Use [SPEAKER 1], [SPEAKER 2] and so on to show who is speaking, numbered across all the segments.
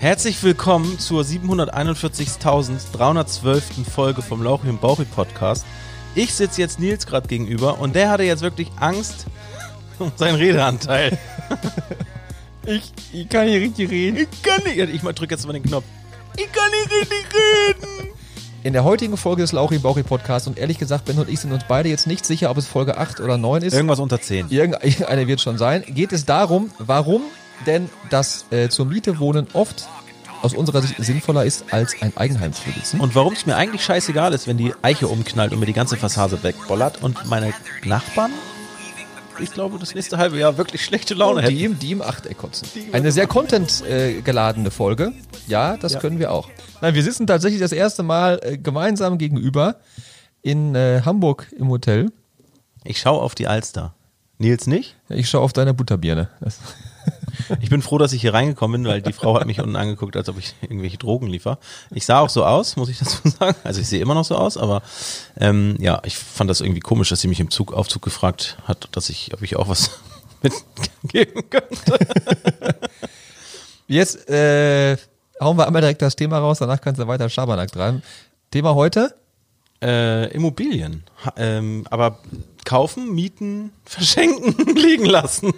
[SPEAKER 1] Herzlich willkommen zur 741.312. Folge vom Lauchi und Bauchi Podcast. Ich sitze jetzt Nils gerade gegenüber und der hatte jetzt wirklich Angst um seinen Redeanteil.
[SPEAKER 2] Ich, ich kann nicht richtig reden.
[SPEAKER 1] Ich kann nicht. Ich drücke jetzt mal den Knopf. Ich kann nicht richtig reden.
[SPEAKER 2] In der heutigen Folge des Lauchi Bauchi Podcasts und ehrlich gesagt, Ben und ich sind uns beide jetzt nicht sicher, ob es Folge 8 oder 9 ist.
[SPEAKER 1] Irgendwas unter 10.
[SPEAKER 2] Irgendeine wird schon sein. Geht es darum, warum denn das äh, zur Miete wohnen oft aus unserer Sicht sinnvoller ist, als ein Eigenheim zu besitzen.
[SPEAKER 1] Und warum es mir eigentlich scheißegal ist, wenn die Eiche umknallt und mir die ganze Fassade wegbollert und meine Nachbarn, ich glaube, das nächste halbe Jahr wirklich schlechte Laune hätten.
[SPEAKER 2] die, im, die im Achteck kotzen. Eine sehr content-geladene Folge. Ja, das
[SPEAKER 1] Ja.
[SPEAKER 2] können wir auch. Nein, wir sitzen tatsächlich das erste Mal äh, gemeinsam gegenüber in äh, Hamburg im Hotel.
[SPEAKER 1] Ich schaue auf die Alster. Nils nicht?
[SPEAKER 2] Ich schaue auf deine Butterbirne. Das,
[SPEAKER 1] Ich bin froh, dass ich hier reingekommen bin, weil die Frau hat mich unten angeguckt, als ob ich irgendwelche Drogen liefer. Ich sah auch so aus, muss ich dazu sagen. Also ich sehe immer noch so aus, aber ähm, ja, ich fand das irgendwie komisch, dass sie mich im Zug, Aufzug gefragt hat, dass ich, ob ich auch was mitgeben könnte.
[SPEAKER 2] Jetzt äh, hauen wir einmal direkt das Thema raus, danach kannst du weiter Schabernack treiben. Thema heute?
[SPEAKER 1] Äh, Immobilien. Ha, ähm, aber kaufen, mieten, verschenken, liegen lassen.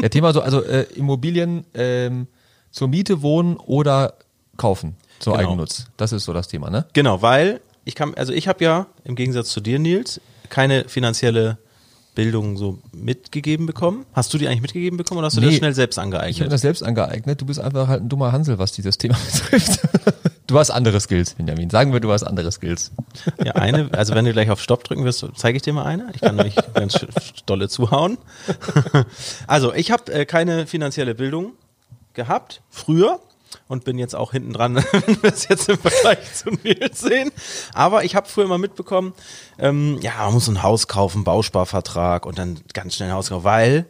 [SPEAKER 2] Ja, Thema so, also äh, Immobilien ähm, zur Miete wohnen oder kaufen zur
[SPEAKER 1] Genau.
[SPEAKER 2] Eigennutz. Das ist so das Thema, ne?
[SPEAKER 1] Genau, weil ich kann, also ich habe ja im Gegensatz zu dir, Nils, keine finanzielle Bildung so mitgegeben bekommen. Hast du die eigentlich mitgegeben bekommen oder hast du das
[SPEAKER 2] Nee.
[SPEAKER 1] schnell selbst
[SPEAKER 2] Ich habe
[SPEAKER 1] angeeignet?
[SPEAKER 2] das selbst angeeignet. Du bist einfach halt ein dummer Hansel, was dieses Thema betrifft. Du hast andere Skills, Benjamin. Sagen wir, du hast andere Skills.
[SPEAKER 1] Ja, eine, also wenn du gleich auf Stopp drücken wirst, zeige ich dir mal eine. Ich kann nämlich ganz dolle zuhauen. Also, ich habe äh, keine finanzielle Bildung gehabt, früher. Und bin jetzt auch hinten dran, wenn wir es jetzt im Vergleich zu Nils sehen. Aber ich habe früher mal mitbekommen, ähm, ja, man muss ein Haus kaufen, Bausparvertrag und dann ganz schnell ein Haus kaufen, weil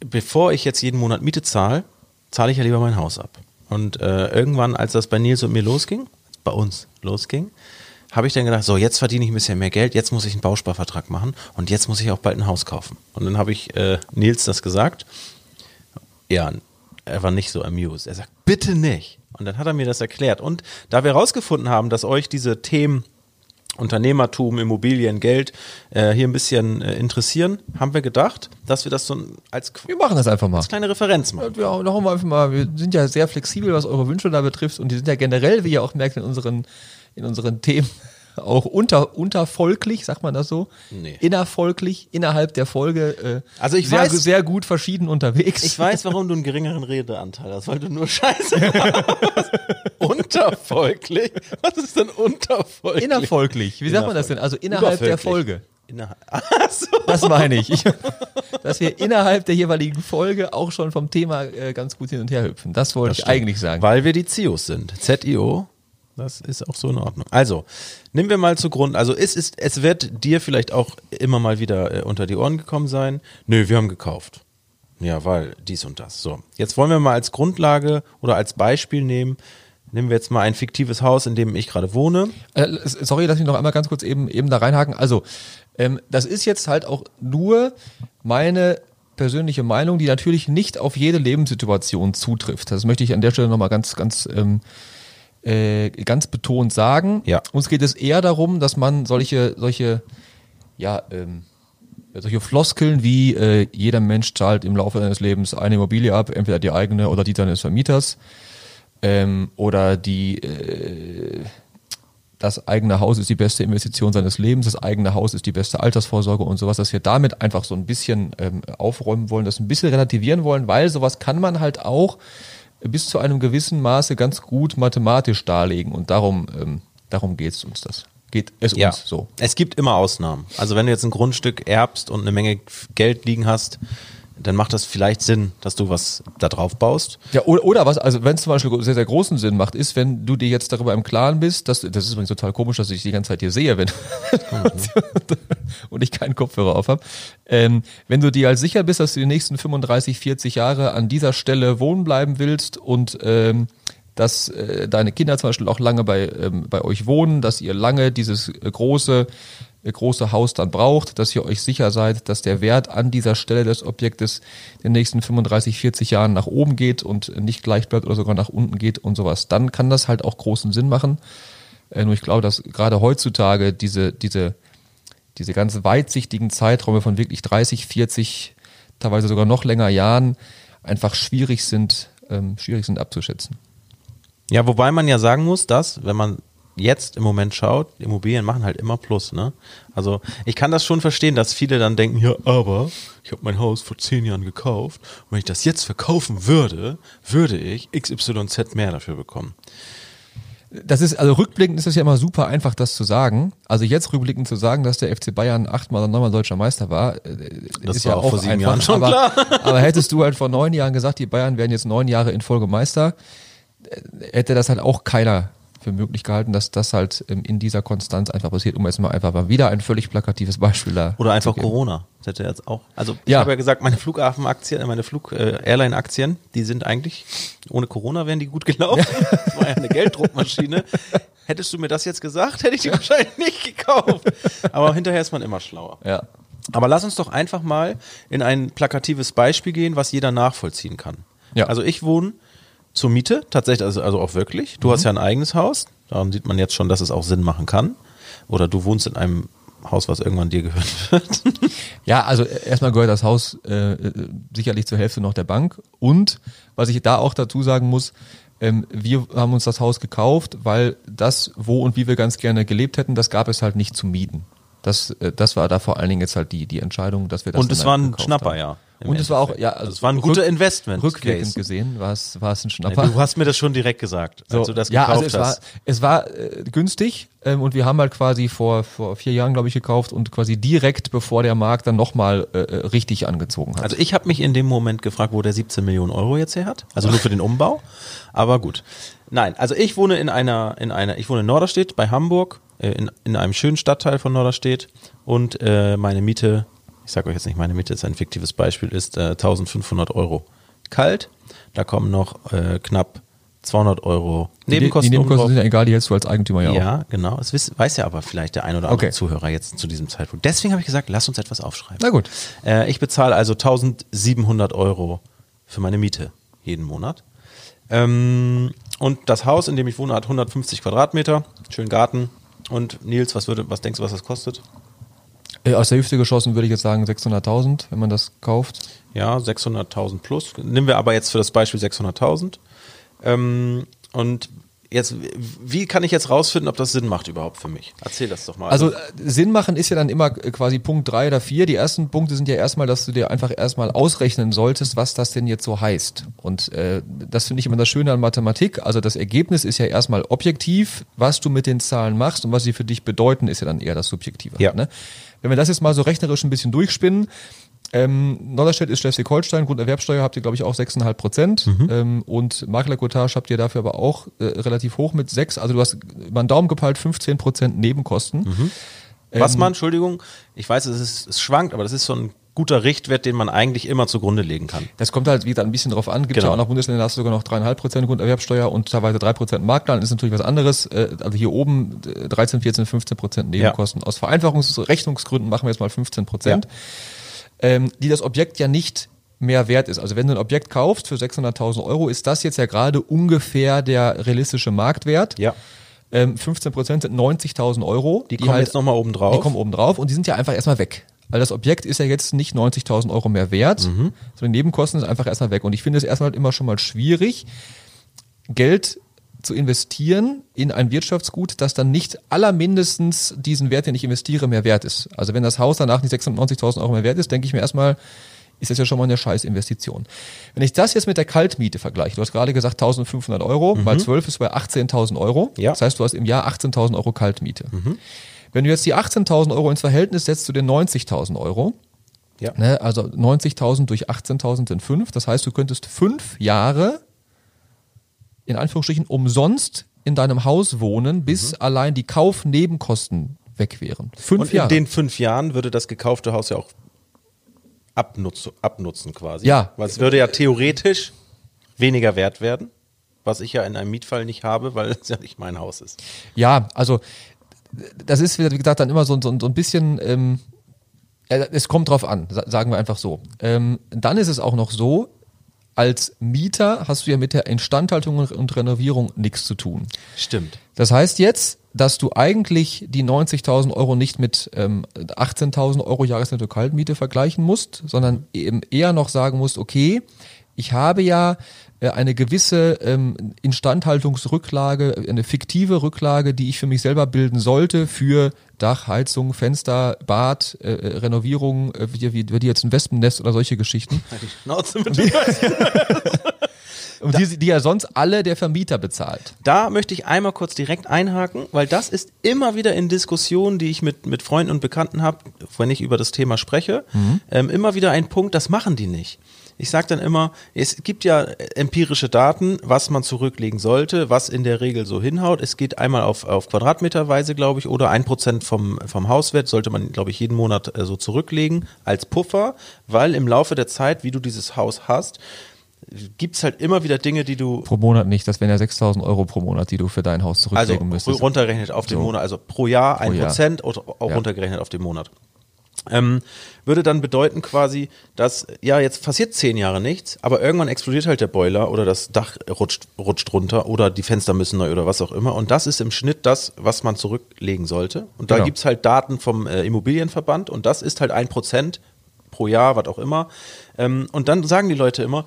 [SPEAKER 1] bevor ich jetzt jeden Monat Miete zahle, zahle ich ja lieber mein Haus ab. Und äh, irgendwann, als das bei Nils und mir losging, bei uns losging, habe ich dann gedacht, so jetzt verdiene ich ein bisschen mehr Geld, jetzt muss ich einen Bausparvertrag machen und jetzt muss ich auch bald ein Haus kaufen. Und dann habe ich äh, Nils das gesagt. Ja, er war nicht so amused. Er sagt, bitte nicht. Und dann hat er mir das erklärt. Und da wir herausgefunden haben, dass euch diese Themen Unternehmertum, Immobilien, Geld äh, hier ein bisschen äh, interessieren, haben wir gedacht, dass wir das so als,
[SPEAKER 2] Wir machen das einfach mal.
[SPEAKER 1] als kleine Referenz machen.
[SPEAKER 2] Ja, da hauen wir einfach mal. Wir sind ja sehr flexibel, was eure Wünsche da betrifft. Und die sind ja generell, wie ihr auch merkt, in unseren, in unseren Themen auch unter, untervolklich, sagt man das so?
[SPEAKER 1] Nee.
[SPEAKER 2] Innervolklich, innerhalb der Folge. Äh,
[SPEAKER 1] Also ich
[SPEAKER 2] sehr,
[SPEAKER 1] weiß-
[SPEAKER 2] sehr gut verschieden unterwegs.
[SPEAKER 1] Ich weiß, warum du einen geringeren Redeanteil hast, weil du nur Scheiße hast. Unterfolglich? Was ist denn unterfolglich?
[SPEAKER 2] Innervolklich. Wie sagt man das denn? Also innerhalb der. Folge.
[SPEAKER 1] Innerhalb. So.
[SPEAKER 2] Das meine ich. ich. Dass wir innerhalb der jeweiligen Folge auch schon vom Thema äh, ganz gut hin und her hüpfen. Das wollte ich
[SPEAKER 1] stimmt.
[SPEAKER 2] eigentlich sagen.
[SPEAKER 1] Weil wir die ZIOs sind. ZIO. Das ist auch so in Ordnung. Also, nehmen wir mal zu Grund. Also, es ist, es wird dir vielleicht auch immer mal wieder äh, unter die Ohren gekommen sein. Nö, wir haben gekauft. Ja, weil dies und das. So. Jetzt wollen wir mal als Grundlage oder als Beispiel nehmen. Nehmen wir jetzt mal ein fiktives Haus, in dem ich gerade wohne.
[SPEAKER 2] Äh, sorry, lass mich noch einmal ganz kurz eben, eben da reinhaken. Also, ähm, das ist jetzt halt auch nur meine persönliche Meinung, die natürlich nicht auf jede Lebenssituation zutrifft. Das möchte ich an der Stelle nochmal ganz, ganz, ähm, äh, ganz betont sagen.
[SPEAKER 1] Ja.
[SPEAKER 2] Uns geht es eher darum, dass man solche, solche, ja, ähm, solche Floskeln wie äh, jeder Mensch zahlt im Laufe seines Lebens eine Immobilie ab, entweder die eigene oder die seines Vermieters, ähm, oder die äh, das eigene Haus ist die beste Investition seines Lebens, das eigene Haus ist die beste Altersvorsorge und sowas, dass wir damit einfach so ein bisschen ähm, aufräumen wollen, das ein bisschen relativieren wollen, weil sowas kann man halt auch bis zu einem gewissen Maße ganz gut mathematisch darlegen und darum, ähm, darum geht es uns das. Geht es uns so.
[SPEAKER 1] Es gibt immer Ausnahmen. Also wenn du jetzt ein Grundstück erbst und eine Menge Geld liegen hast, dann macht das vielleicht Sinn, dass du was da drauf baust.
[SPEAKER 2] Ja, oder, oder was, also wenn es zum Beispiel sehr, sehr großen Sinn macht, ist, wenn du dir jetzt darüber im Klaren bist, dass, das ist übrigens total komisch, dass ich die ganze Zeit hier sehe, wenn und ich keinen Kopfhörer auf habe, ähm, wenn du dir halt sicher bist, dass du die nächsten 35, 40 Jahre an dieser Stelle wohnen bleiben willst und ähm, dass äh, deine Kinder zum Beispiel auch lange bei, ähm, bei euch wohnen, dass ihr lange dieses äh, große große Haus dann braucht, dass ihr euch sicher seid, dass der Wert an dieser Stelle des Objektes in den nächsten 35, 40 Jahren nach oben geht und nicht gleich bleibt oder sogar nach unten geht und sowas. Dann kann das halt auch großen Sinn machen. Äh, nur ich glaube, dass gerade heutzutage diese, diese, diese ganz weitsichtigen Zeiträume von wirklich 30, 40, teilweise sogar noch länger Jahren einfach schwierig sind, ähm, schwierig sind abzuschätzen.
[SPEAKER 1] Ja, wobei man ja sagen muss, dass, wenn man jetzt im Moment schaut, Immobilien machen halt immer Plus, ne? Also ich kann das schon verstehen, dass viele dann denken, ja, aber ich habe mein Haus vor zehn Jahren gekauft und wenn ich das jetzt verkaufen würde, würde ich XYZ mehr dafür bekommen.
[SPEAKER 2] Das ist, also rückblickend ist es ja immer super einfach, das zu sagen. Also jetzt rückblickend zu sagen, dass der FC Bayern achtmal oder neunmal deutscher Meister war, äh,
[SPEAKER 1] Das
[SPEAKER 2] ist
[SPEAKER 1] war
[SPEAKER 2] ja
[SPEAKER 1] auch vor sieben
[SPEAKER 2] einfach.
[SPEAKER 1] Jahren schon
[SPEAKER 2] aber,
[SPEAKER 1] klar.
[SPEAKER 2] aber hättest du halt vor neun Jahren gesagt, die Bayern werden jetzt neun Jahre in Folge Meister, äh, hätte das halt auch keiner für möglich gehalten, dass das halt ähm, in dieser Konstanz einfach passiert, um jetzt mal einfach mal wieder ein völlig plakatives Beispiel da.
[SPEAKER 1] Oder einfach. Corona. Das hätte jetzt auch. Also ich
[SPEAKER 2] Ja.
[SPEAKER 1] habe ja gesagt, meine Flughafenaktien, äh, meine Flug-Airline-Aktien, die sind eigentlich, ohne Corona wären die gut gelaufen. Das war ja eine Gelddruckmaschine. Hättest du mir das jetzt gesagt, hätte ich die wahrscheinlich nicht gekauft. Aber hinterher ist man immer schlauer.
[SPEAKER 2] Ja.
[SPEAKER 1] Aber lass uns doch einfach mal in ein plakatives Beispiel gehen, was jeder nachvollziehen kann.
[SPEAKER 2] Ja.
[SPEAKER 1] Also ich wohne zur Miete, tatsächlich, also, also auch wirklich. Du hast ja ein eigenes Haus, daran sieht man jetzt schon, dass es auch Sinn machen kann. Oder du wohnst in einem Haus, was irgendwann dir gehört wird.
[SPEAKER 2] Ja, also erstmal gehört das Haus äh, äh, sicherlich zur Hälfte noch der Bank. Und was ich da auch dazu sagen muss, ähm, wir haben uns das Haus gekauft, weil das, wo und wie wir ganz gerne gelebt hätten, das gab es halt nicht zu mieten. Das, äh, das war da vor allen Dingen jetzt halt die, die Entscheidung, dass wir das
[SPEAKER 1] Und es
[SPEAKER 2] halt
[SPEAKER 1] war ein Schnapper,
[SPEAKER 2] haben.
[SPEAKER 1] ja.
[SPEAKER 2] Und es war auch, ja,
[SPEAKER 1] also
[SPEAKER 2] also
[SPEAKER 1] es war ein guter Investment.
[SPEAKER 2] Rückwirkend
[SPEAKER 1] Case.
[SPEAKER 2] gesehen war es, war es ein
[SPEAKER 1] Nee,
[SPEAKER 2] Schnapper.
[SPEAKER 1] Du hast mir das schon direkt gesagt, als du das
[SPEAKER 2] ja,
[SPEAKER 1] gekauft
[SPEAKER 2] also es war,
[SPEAKER 1] hast.
[SPEAKER 2] es war äh, günstig ähm, und wir haben halt quasi vor, vor vier Jahren, glaube ich, gekauft und quasi direkt bevor der Markt dann nochmal äh, äh, richtig angezogen hat.
[SPEAKER 1] Also ich habe mich in dem Moment gefragt, wo der 17 Millionen Euro jetzt her hat. Also nur für den Umbau. Aber gut. Nein, also ich wohne in einer, in einer, ich wohne in Norderstedt bei Hamburg, äh, in, in einem schönen Stadtteil von Norderstedt und äh, meine Miete, ich sage euch jetzt nicht meine Miete, ist ein fiktives Beispiel, ist äh, 1500 Euro kalt. Da kommen noch äh, knapp 200 Euro
[SPEAKER 2] die,
[SPEAKER 1] Nebenkosten.
[SPEAKER 2] die Nebenkosten sind ja egal, die hältst du als Eigentümer ja, auch.
[SPEAKER 1] Ja, genau. Das wiss, weiß ja aber vielleicht der ein oder andere
[SPEAKER 2] Okay.
[SPEAKER 1] Zuhörer jetzt zu diesem Zeitpunkt. Deswegen habe ich gesagt, lass uns etwas aufschreiben.
[SPEAKER 2] Na gut.
[SPEAKER 1] Äh, ich bezahle also 1700 Euro für meine Miete jeden Monat. Ähm, und das Haus, in dem ich wohne, hat 150 Quadratmeter, schönen Garten. Und Nils, was, würde, was denkst du, was das kostet?
[SPEAKER 2] Äh, Aus der Hüfte geschossen würde ich jetzt sagen 600.000, wenn man das kauft.
[SPEAKER 1] Ja, 600.000 plus. Nehmen wir aber jetzt für das Beispiel 600.000. Ähm, und jetzt, wie kann ich jetzt rausfinden, ob das Sinn macht überhaupt für mich? Erzähl das doch mal.
[SPEAKER 2] Also äh, Sinn machen ist ja dann immer quasi Punkt drei oder vier. Die ersten Punkte sind ja erstmal, dass du dir einfach erstmal ausrechnen solltest, was das denn jetzt so heißt. Und äh, das finde ich immer das Schöne an Mathematik. Also das Ergebnis ist ja erstmal objektiv. Was du mit den Zahlen machst und was sie für dich bedeuten, ist ja dann eher das Subjektive.
[SPEAKER 1] Ja.
[SPEAKER 2] Ne? Wenn wir das jetzt mal so rechnerisch ein bisschen durchspinnen, ähm, Norderstedt ist Schleswig-Holstein, Grunderwerbsteuer habt ihr, glaube ich, auch 6,5 Prozent. Ähm, und Maklerquotage habt ihr dafür aber auch äh, relativ hoch mit 6. Also du hast über den Daumen gepeilt 15 Prozent Nebenkosten.
[SPEAKER 1] Was man, Entschuldigung, ich weiß, es, ist, es schwankt, aber das ist so ein guter Richtwert, den man eigentlich immer zugrunde legen kann.
[SPEAKER 2] Das kommt halt wieder ein bisschen drauf an. Gibt
[SPEAKER 1] Genau.
[SPEAKER 2] ja auch noch Bundesländer, da hast du sogar noch 3,5 Prozent Grunderwerbsteuer und teilweise 3 Prozent. Dann ist natürlich was anderes. Äh, Also hier oben äh, 13, 14, 15 Prozent Nebenkosten. Aus Vereinfachungsrechnungsgründen machen wir jetzt mal 15 Prozent. Ähm, die das Objekt ja nicht mehr wert ist. Also wenn du ein Objekt kaufst für 600.000 Euro, ist das jetzt ja gerade ungefähr der realistische Marktwert.
[SPEAKER 1] Ja.
[SPEAKER 2] Ähm, 15 Prozent sind 90.000 Euro.
[SPEAKER 1] Die, kommen jetzt nochmal oben drauf.
[SPEAKER 2] Die kommen oben drauf und die sind ja einfach erstmal weg. Weil das Objekt ist ja jetzt nicht 90.000 Euro mehr wert,
[SPEAKER 1] Mhm.
[SPEAKER 2] sondern die Nebenkosten sind einfach erstmal weg. Und ich finde es erstmal immer schon mal schwierig, Geld zu investieren in ein Wirtschaftsgut, das dann nicht allermindestens diesen Wert, den ich investiere, mehr wert ist. Also wenn das Haus danach nicht 690.000 Euro mehr wert ist, denke ich mir erstmal, ist das ja schon mal eine scheiß Investition. Wenn ich das jetzt mit der Kaltmiete vergleiche, du hast gerade gesagt 1500 Euro, mal 12 ist bei 18.000 Euro.
[SPEAKER 1] Mhm. Ja. Mhm.
[SPEAKER 2] Das heißt, du hast im Jahr 18.000 Euro Kaltmiete. Wenn du jetzt die 18.000 Euro ins Verhältnis setzt zu den 90.000 Euro,
[SPEAKER 1] Ja.
[SPEAKER 2] ne, also 90.000 durch 18.000 sind fünf, das heißt, du könntest fünf Jahre in Anführungsstrichen umsonst in deinem Haus wohnen, bis allein die Kaufnebenkosten weg wären. Fünf
[SPEAKER 1] Und in
[SPEAKER 2] Jahre.
[SPEAKER 1] den fünf Jahren würde das gekaufte Haus ja auch abnutz, abnutzen quasi.
[SPEAKER 2] Ja.
[SPEAKER 1] Weil es würde ja theoretisch weniger wert werden, was ich ja in einem Mietfall nicht habe, weil es ja nicht mein Haus ist.
[SPEAKER 2] Ja, also das ist, wie gesagt, dann immer so, so, so ein bisschen, ähm, es kommt drauf an, sa- sagen wir einfach so. Ähm, dann ist es auch noch so, als Mieter hast du ja mit der Instandhaltung und Renovierung nichts zu tun.
[SPEAKER 1] Stimmt.
[SPEAKER 2] Das heißt jetzt, dass du eigentlich die 90.000 Euro nicht mit ähm, 18.000 Euro Jahresnetto-Kaltmiete vergleichen musst, sondern eben eher noch sagen musst, okay, ich habe ja eine gewisse ähm, Instandhaltungsrücklage, eine fiktive Rücklage, die ich für mich selber bilden sollte für Dach, Heizung, Fenster, Bad, äh, äh, Renovierung, äh, wie, wie, wie jetzt ein Wespennest oder solche Geschichten.
[SPEAKER 1] Die Schnauze mit dem
[SPEAKER 2] Und die, die ja sonst alle der Vermieter bezahlt.
[SPEAKER 1] Da möchte ich einmal kurz direkt einhaken, weil das ist immer wieder in Diskussionen, die ich mit, mit Freunden und Bekannten habe, wenn ich über das Thema spreche, ähm, immer wieder ein Punkt, das machen die nicht. Ich sage dann immer, es gibt ja empirische Daten, was man zurücklegen sollte, was in der Regel so hinhaut. Es geht einmal auf, auf Quadratmeterweise, glaube ich, oder ein Prozent vom, vom Hauswert sollte man, glaube ich, jeden Monat äh, so zurücklegen als Puffer, weil im Laufe der Zeit, wie du dieses Haus hast, gibt's halt immer wieder Dinge, die du
[SPEAKER 2] Pro Monat nicht, das wären ja 6.000 Euro pro Monat, die du für dein Haus
[SPEAKER 1] also
[SPEAKER 2] zurücklegen müsstest.
[SPEAKER 1] runtergerechnet auf den
[SPEAKER 2] So.
[SPEAKER 1] Monat, also pro Jahr ein
[SPEAKER 2] Jahr.
[SPEAKER 1] Prozent oder auch
[SPEAKER 2] Ja.
[SPEAKER 1] runtergerechnet auf den Monat. Ähm, würde dann bedeuten quasi, dass, ja, jetzt passiert zehn Jahre nichts, aber irgendwann explodiert halt der Boiler oder das Dach rutscht, rutscht runter oder die Fenster müssen neu oder was auch immer. Und das ist im Schnitt das, was man zurücklegen sollte. Und da
[SPEAKER 2] Genau.
[SPEAKER 1] gibt's halt Daten vom äh, Immobilienverband und das ist halt ein Prozent pro Jahr, was auch immer. Ähm, und dann sagen die Leute immer,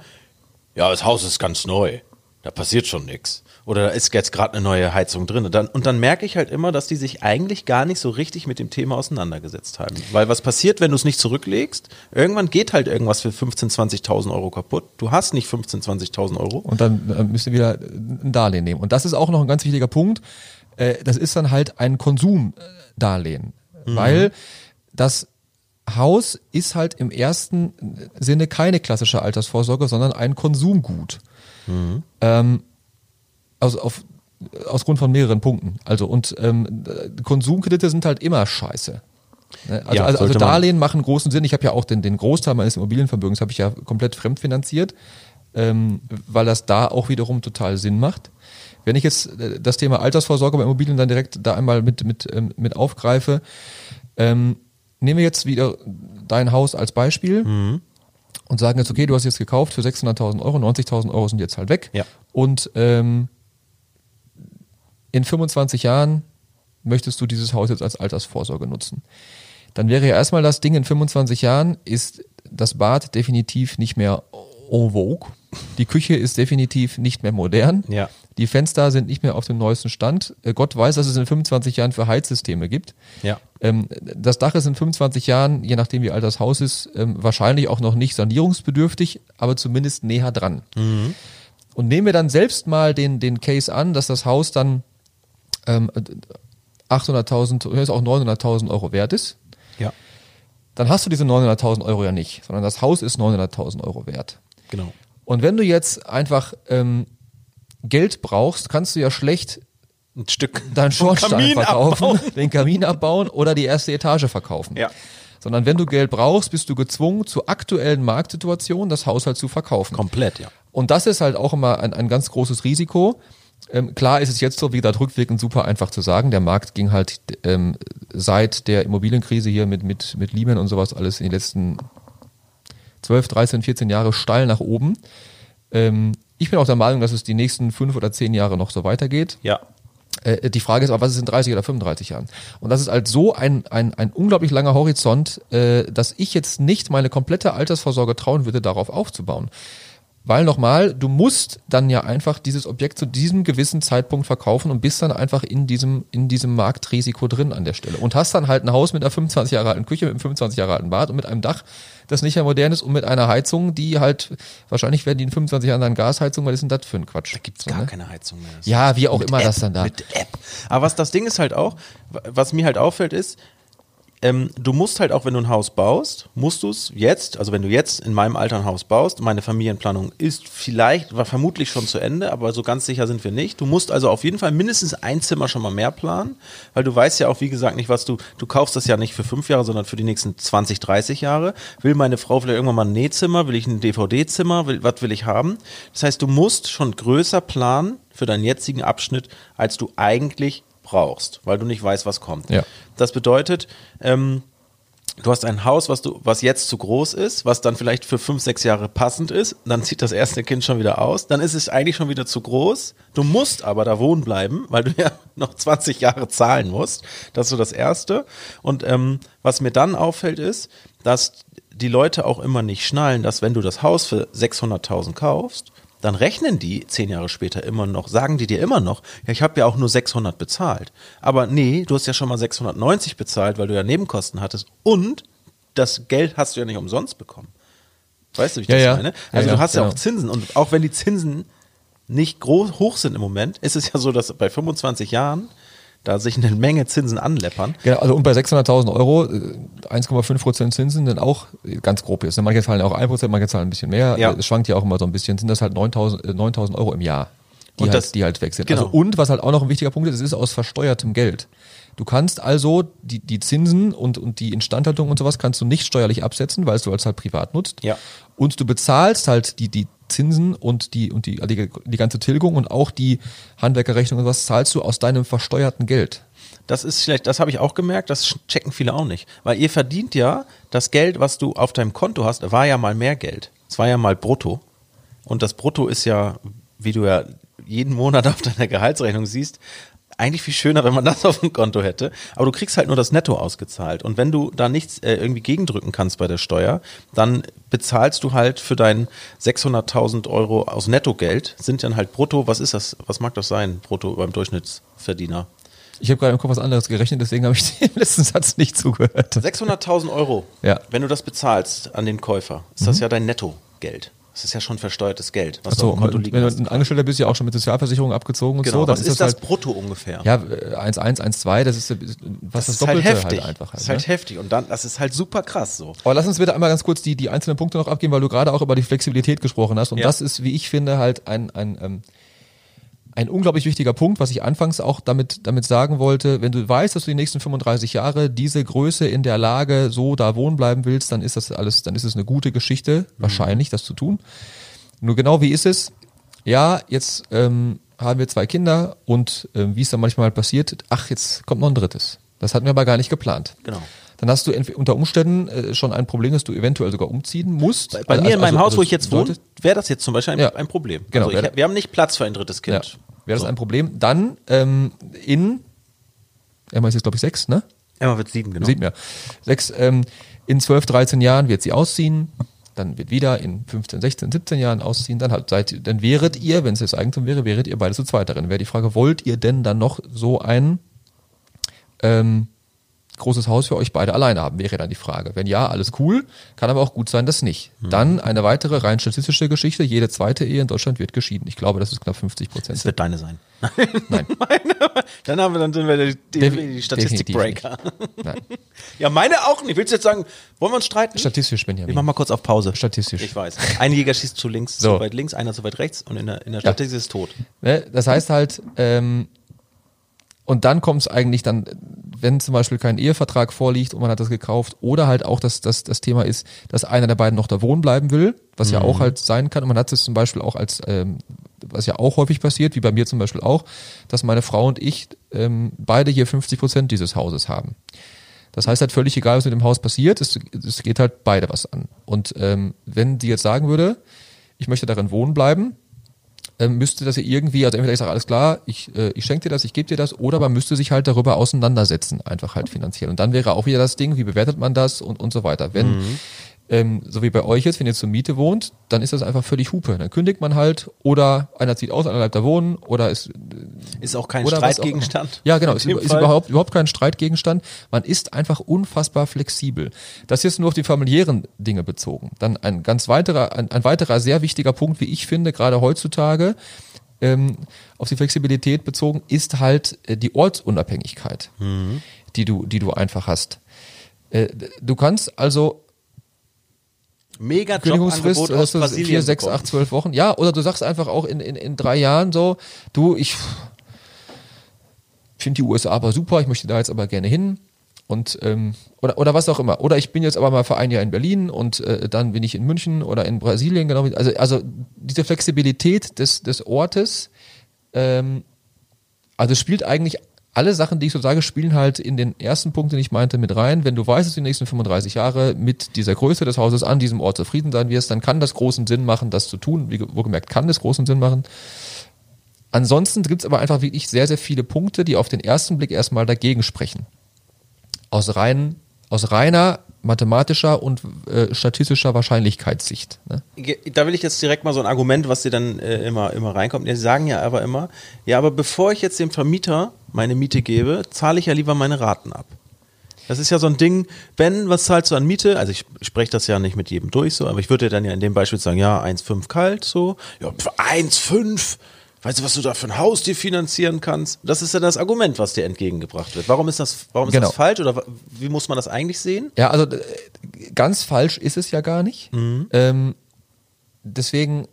[SPEAKER 1] ja, das Haus ist ganz neu. Da passiert schon nichts. Oder da ist jetzt gerade eine neue Heizung drin. Und dann, und dann merke ich halt immer, dass die sich eigentlich gar nicht so richtig mit dem Thema auseinandergesetzt haben. Weil was passiert, wenn du es nicht zurücklegst? Irgendwann geht halt irgendwas für 15.000, 20.000 Euro kaputt. Du hast nicht 15.000, 20.000 Euro.
[SPEAKER 2] Und dann müsst ihr wieder ein Darlehen nehmen. Und das ist auch noch ein ganz wichtiger Punkt. Äh, Das ist dann halt ein Konsumdarlehen. Weil das Haus ist halt im ersten Sinne keine klassische Altersvorsorge, sondern ein Konsumgut. Ähm, also auf, aus Grund von mehreren Punkten. Also und ähm, Konsumkredite sind halt immer scheiße. Ne? Also,
[SPEAKER 1] Ja,
[SPEAKER 2] also, also Darlehen machen großen Sinn. Ich habe ja auch den, den Großteil meines Immobilienvermögens habe ich ja komplett fremdfinanziert, ähm, weil das da auch wiederum total Sinn macht. Wenn ich jetzt äh, das Thema Altersvorsorge bei Immobilien dann direkt da einmal mit, mit, ähm, mit aufgreife, ähm, nehmen wir jetzt wieder dein Haus als Beispiel und sagen jetzt, okay, du hast jetzt gekauft für 600.000 Euro, 90.000 Euro sind jetzt halt weg.
[SPEAKER 1] Ja.
[SPEAKER 2] Und ähm, in 25 Jahren möchtest du dieses Haus jetzt als Altersvorsorge nutzen. Dann wäre ja erstmal das Ding, in 25 Jahren ist das Bad definitiv nicht mehr en vogue. Die Küche ist definitiv nicht mehr modern.
[SPEAKER 1] Ja.
[SPEAKER 2] Die Fenster sind nicht mehr auf dem neuesten Stand. Äh, Gott weiß, dass es in 25 Jahren für Heizsysteme gibt.
[SPEAKER 1] Ja.
[SPEAKER 2] Ähm, das Dach ist in 25 Jahren, je nachdem wie alt das Haus ist, ähm, wahrscheinlich auch noch nicht sanierungsbedürftig, aber zumindest näher dran. Und nehmen wir dann selbst mal den, den Case an, dass das Haus dann ähm, 800.000, oder ist auch 900.000 Euro wert ist,
[SPEAKER 1] Ja.
[SPEAKER 2] dann hast du diese 900.000 Euro ja nicht, sondern das Haus ist 900.000 Euro wert.
[SPEAKER 1] Genau.
[SPEAKER 2] Und wenn du jetzt einfach ähm, Geld brauchst, kannst du ja schlecht
[SPEAKER 1] Ein Stück
[SPEAKER 2] deinen Schornstein verkaufen,
[SPEAKER 1] abbauen.
[SPEAKER 2] den Kamin abbauen oder die erste Etage verkaufen.
[SPEAKER 1] Ja.
[SPEAKER 2] Sondern wenn du Geld brauchst, bist du gezwungen, zur aktuellen Marktsituation das Haus halt zu verkaufen.
[SPEAKER 1] Komplett, ja.
[SPEAKER 2] Und das ist halt auch immer ein, ein ganz großes Risiko. Ähm, klar ist es jetzt so, wie gesagt, rückwirkend super einfach zu sagen. Der Markt ging halt ähm, seit der Immobilienkrise hier mit, mit, mit Lehman und sowas alles in den letzten 12, 13, 14 Jahre steil nach oben. Ähm, ich bin auch der Meinung, dass es die nächsten fünf oder zehn Jahre noch so weitergeht.
[SPEAKER 1] Ja.
[SPEAKER 2] Äh, die Frage ist aber, was ist in 30 oder 35 Jahren? Und das ist halt so ein, ein, ein unglaublich langer Horizont, äh, dass ich jetzt nicht meine komplette Altersvorsorge trauen würde, darauf aufzubauen. Weil nochmal, du musst dann ja einfach dieses Objekt zu diesem gewissen Zeitpunkt verkaufen und bist dann einfach in diesem, in diesem Marktrisiko drin an der Stelle. Und hast dann halt ein Haus mit einer 25 Jahre alten Küche, mit einem 25 Jahre alten Bad und mit einem Dach, das nicht mehr modern ist und mit einer Heizung, die halt, wahrscheinlich werden die in 25 Jahren dann Gasheizung, weil das ist denn das für ein Quatsch?
[SPEAKER 1] Da gibt's
[SPEAKER 2] So,
[SPEAKER 1] gar
[SPEAKER 2] ne?
[SPEAKER 1] keine Heizung mehr.
[SPEAKER 2] Ja, wie auch immer
[SPEAKER 1] App,
[SPEAKER 2] das dann da.
[SPEAKER 1] Mit App. Aber was das Ding ist halt auch, wa- was mir halt auffällt, ist, ähm, du musst halt auch, wenn du ein Haus baust, musst du es jetzt, also wenn du jetzt in meinem Alter ein Haus baust, meine Familienplanung ist vielleicht, war vermutlich schon zu Ende, aber so ganz sicher sind wir nicht. Du musst also auf jeden Fall mindestens ein Zimmer schon mal mehr planen, weil du weißt ja auch, wie gesagt, nicht, was du, du kaufst das ja nicht für fünf Jahre, sondern für die nächsten 20, 30 Jahre. Will meine Frau vielleicht irgendwann mal ein Nähzimmer, will ich ein DVD-Zimmer, was will ich haben? Das heißt, du musst schon größer planen für deinen jetzigen Abschnitt, als du eigentlich brauchst, weil du nicht weißt, was kommt.
[SPEAKER 2] Ja.
[SPEAKER 1] Das bedeutet, ähm, du hast ein Haus, was du, was jetzt zu groß ist, was dann vielleicht für fünf, sechs Jahre passend ist, dann zieht das erste Kind schon wieder aus, dann ist es eigentlich schon wieder zu groß. Du musst aber da wohnen bleiben, weil du ja noch 20 Jahre zahlen musst. Das ist so das Erste. Und ähm, was mir dann auffällt ist, dass die Leute auch immer nicht schnallen, dass wenn du das Haus für 600.000 kaufst, dann rechnen die zehn Jahre später immer noch, sagen die dir immer noch, ja, ich habe ja auch nur 600 bezahlt. Aber nee, du hast ja schon mal 690 bezahlt, weil du ja Nebenkosten hattest und das Geld hast du ja nicht umsonst bekommen. Weißt du, wie ich
[SPEAKER 2] Ja,
[SPEAKER 1] das
[SPEAKER 2] ja.
[SPEAKER 1] meine? Also
[SPEAKER 2] Ja,
[SPEAKER 1] du hast ja,
[SPEAKER 2] ja,
[SPEAKER 1] auch
[SPEAKER 2] genau.
[SPEAKER 1] Zinsen und auch wenn die Zinsen nicht groß hoch sind im Moment, ist es ja so, dass bei 25 Jahren da sich eine Menge Zinsen anläppern.
[SPEAKER 2] Genau, also und bei 600.000 Euro äh, 1,5 Prozent Zinsen sind auch äh, ganz grob jetzt. Manche zahlen auch 1 Prozent, manche zahlen ein bisschen mehr.
[SPEAKER 1] Ja.
[SPEAKER 2] Äh, Es schwankt ja auch immer so ein bisschen. Sind das halt 9.000 äh, 9.000 Euro im Jahr, die,
[SPEAKER 1] Und
[SPEAKER 2] halt,
[SPEAKER 1] das-
[SPEAKER 2] die halt weg sind.
[SPEAKER 1] genau.
[SPEAKER 2] Also und was halt auch noch ein wichtiger Punkt ist, es ist aus versteuertem Geld. Du kannst also die, die Zinsen und, und die Instandhaltung und sowas kannst du nicht steuerlich absetzen, weil du als halt privat nutzt.
[SPEAKER 1] Ja.
[SPEAKER 2] Und du bezahlst halt die, die Zinsen und die, und die, die, die ganze Tilgung und auch die Handwerkerrechnung und was zahlst du aus deinem versteuerten Geld.
[SPEAKER 1] Das ist schlecht, das habe ich auch gemerkt, das checken viele auch nicht. Weil ihr verdient ja das Geld, was du auf deinem Konto hast, war ja mal mehr Geld. Es war ja mal brutto. Und das Brutto ist ja, wie du ja jeden Monat auf deiner Gehaltsrechnung siehst, eigentlich viel schöner, wenn man das auf dem Konto hätte. Aber du kriegst halt nur das Netto ausgezahlt. Und wenn du da nichts äh, irgendwie gegendrücken kannst bei der Steuer, dann bezahlst du halt für dein 600.000 Euro aus Nettogeld, sind dann halt brutto, was ist das, was mag das sein, brutto beim Durchschnittsverdiener?
[SPEAKER 2] Ich habe gerade im Kopf was anderes gerechnet, deswegen habe ich dem letzten Satz nicht zugehört.
[SPEAKER 1] 600.000 Euro,
[SPEAKER 2] Ja. Mhm.
[SPEAKER 1] wenn du das bezahlst an den Käufer, ist das ja dein Nettogeld. Das ist ja schon versteuertes Geld, was
[SPEAKER 2] Achso,
[SPEAKER 1] Konto
[SPEAKER 2] wenn
[SPEAKER 1] liegen
[SPEAKER 2] du ein Angestellter bist, ja auch schon mit Sozialversicherung abgezogen und
[SPEAKER 1] Genau,
[SPEAKER 2] so, dann
[SPEAKER 1] was ist das
[SPEAKER 2] halt,
[SPEAKER 1] brutto ungefähr?
[SPEAKER 2] ja, äh, 1,1, 1,2, das ist was das,
[SPEAKER 1] ist halt
[SPEAKER 2] Doppelte halt,
[SPEAKER 1] heftig.
[SPEAKER 2] einfach.
[SPEAKER 1] das ist
[SPEAKER 2] Halt,
[SPEAKER 1] halt
[SPEAKER 2] ne?
[SPEAKER 1] heftig und dann, das ist halt super krass so.
[SPEAKER 2] Aber lass uns bitte einmal ganz kurz die, die einzelnen Punkte noch abgehen, weil du gerade auch über die Flexibilität gesprochen hast. Und
[SPEAKER 1] Ja.
[SPEAKER 2] das ist, wie ich finde, halt ein, ein, ähm, ein unglaublich wichtiger Punkt, was ich anfangs auch damit, damit sagen wollte. Wenn du weißt, dass du die nächsten 35 Jahre diese Größe in der Lage so da wohnen bleiben willst, dann ist das alles, dann ist es eine gute Geschichte, wahrscheinlich, das zu tun. Nur genau wie ist es? Ja, jetzt ähm, haben wir zwei Kinder und ähm, wie es dann manchmal passiert, ach, jetzt kommt noch ein drittes. Das hatten wir aber gar nicht geplant.
[SPEAKER 1] Genau.
[SPEAKER 2] Dann hast du unter Umständen äh, schon ein Problem, dass du eventuell sogar umziehen musst.
[SPEAKER 1] Bei
[SPEAKER 2] Also-
[SPEAKER 1] mir in meinem
[SPEAKER 2] also-
[SPEAKER 1] Haus, wo
[SPEAKER 2] also
[SPEAKER 1] ich jetzt wohne, wäre das jetzt zum Beispiel ein,
[SPEAKER 2] Ja.
[SPEAKER 1] ein Problem.
[SPEAKER 2] Genau,
[SPEAKER 1] also ich, wir haben nicht Platz für ein drittes
[SPEAKER 2] Ja, Wäre das
[SPEAKER 1] So.
[SPEAKER 2] ein Problem. Dann ähm, in, Emma ist jetzt glaube ich sechs, ne?
[SPEAKER 1] Emma wird sieben, genau.
[SPEAKER 2] Sieht mir. Sechs, ähm, in 12, 13 Jahren wird sie ausziehen, dann wird wieder in 15, 16, 17 Jahren ausziehen, dann halt seid, dann wäret ihr, wenn es jetzt Eigentum wäre, wäret ihr beide zu zweit darin. Wäre die Frage, wollt ihr denn dann noch so ein ähm, großes Haus für euch beide alleine haben, wäre dann die Frage. Wenn ja, alles cool, kann aber auch gut sein, dass nicht.
[SPEAKER 1] Hm.
[SPEAKER 2] Dann eine weitere rein statistische Geschichte, jede zweite Ehe in Deutschland wird geschieden. Ich glaube, das ist knapp 50 Prozent.
[SPEAKER 1] Das wird deine sein.
[SPEAKER 2] Nein.
[SPEAKER 1] Dann haben wir dann sind wir die, die, die Statistikbreaker.
[SPEAKER 2] Nein.
[SPEAKER 1] Ja, meine auch nicht. Willst du jetzt sagen, wollen wir uns streiten?
[SPEAKER 2] Statistisch,
[SPEAKER 1] Ich
[SPEAKER 2] Benjamin.
[SPEAKER 1] mach mal kurz auf Pause.
[SPEAKER 2] Statistisch.
[SPEAKER 1] Ich weiß. Ein Jäger schießt zu links,
[SPEAKER 2] So.
[SPEAKER 1] zu weit links, einer zu weit rechts und in der, in der Statistik ist tot.
[SPEAKER 2] Ne? Das heißt halt, ähm, und dann kommt es eigentlich dann, wenn zum Beispiel kein Ehevertrag vorliegt und man hat das gekauft, oder halt auch, dass das, das Thema ist, dass einer der beiden noch da wohnen bleiben will, was ja auch halt sein kann. Und man hat es zum Beispiel auch als, ähm, was ja auch häufig passiert, wie bei mir zum Beispiel auch, dass meine Frau und ich ähm, beide hier 50 Prozent dieses Hauses haben. Das heißt halt völlig egal, was mit dem Haus passiert, es, es geht halt beide was an. Und ähm, wenn sie jetzt sagen würde, ich möchte darin wohnen bleiben, ähm, müsste das ja irgendwie, also entweder ich sage, alles klar, ich, äh, ich schenke dir das, ich gebe dir das, oder man müsste sich halt darüber auseinandersetzen, einfach halt finanziell. Und dann wäre auch wieder das Ding, wie bewertet man das und, und so weiter. Wenn, ähm, so wie bei euch jetzt, wenn ihr zur Miete wohnt, dann ist das einfach völlig Hupe. Dann kündigt man halt, oder einer zieht aus, einer bleibt da wohnen, oder ist
[SPEAKER 1] Ist auch kein
[SPEAKER 2] auch
[SPEAKER 1] Streitgegenstand.
[SPEAKER 2] immer. Ja, genau. Ist, ist überhaupt, überhaupt kein Streitgegenstand. Man ist einfach unfassbar flexibel. Das jetzt nur auf die familiären Dinge bezogen. Dann ein ganz weiterer, ein, ein weiterer sehr wichtiger Punkt, wie ich finde, gerade heutzutage, ähm, auf die Flexibilität bezogen, ist halt äh, die Ortsunabhängigkeit,
[SPEAKER 1] Mhm.
[SPEAKER 2] die du, die du einfach hast. Äh, du kannst also
[SPEAKER 1] Mega
[SPEAKER 2] Kündigungsfrist, hast
[SPEAKER 1] aus
[SPEAKER 2] du
[SPEAKER 1] Brasilien
[SPEAKER 2] vier, sechs,
[SPEAKER 1] bekommen.
[SPEAKER 2] acht, zwölf Wochen. Ja, oder du sagst einfach auch in, in, in drei Jahren so, du, ich finde die USA aber super, ich möchte da jetzt aber gerne hin. Und ähm, oder, oder was auch immer. Oder ich bin jetzt aber mal für ein Jahr in Berlin und äh, dann bin ich in München oder in Brasilien, genau. Also, also diese Flexibilität des, des Ortes, ähm, also spielt eigentlich alle Sachen, die ich so sage, spielen halt in den ersten Punkt, den ich meinte, mit rein. Wenn du weißt, dass du die nächsten 35 Jahre mit dieser Größe des Hauses an diesem Ort zufrieden sein wirst, dann kann das großen Sinn machen, das zu tun. Wie wohlgemerkt, kann das großen Sinn machen. Ansonsten gibt es aber einfach wirklich sehr, sehr viele Punkte, die auf den ersten Blick erstmal dagegen sprechen. Aus, rein, aus reiner mathematischer und äh, statistischer Wahrscheinlichkeitssicht. Ne?
[SPEAKER 1] Da will ich jetzt direkt mal so ein Argument, was dir dann äh, immer, immer reinkommt. Die sagen ja aber immer, ja, aber bevor ich jetzt dem Vermieter meine Miete gebe, zahle ich ja lieber meine Raten ab. Das ist ja so ein Ding, Ben, was zahlst du an Miete? Also ich spreche das ja nicht mit jedem durch so, aber ich würde dann ja in dem Beispiel sagen, ja, 1,5 kalt so. Ja, 1,5 weißt du, was du da für ein Haus dir finanzieren kannst? Das ist ja das Argument, was dir entgegengebracht wird. Warum ist das, warum ist genau. das falsch oder wie muss man das eigentlich sehen?
[SPEAKER 2] Ja, also äh, ganz falsch ist es ja gar nicht. Mhm. Ähm, deswegen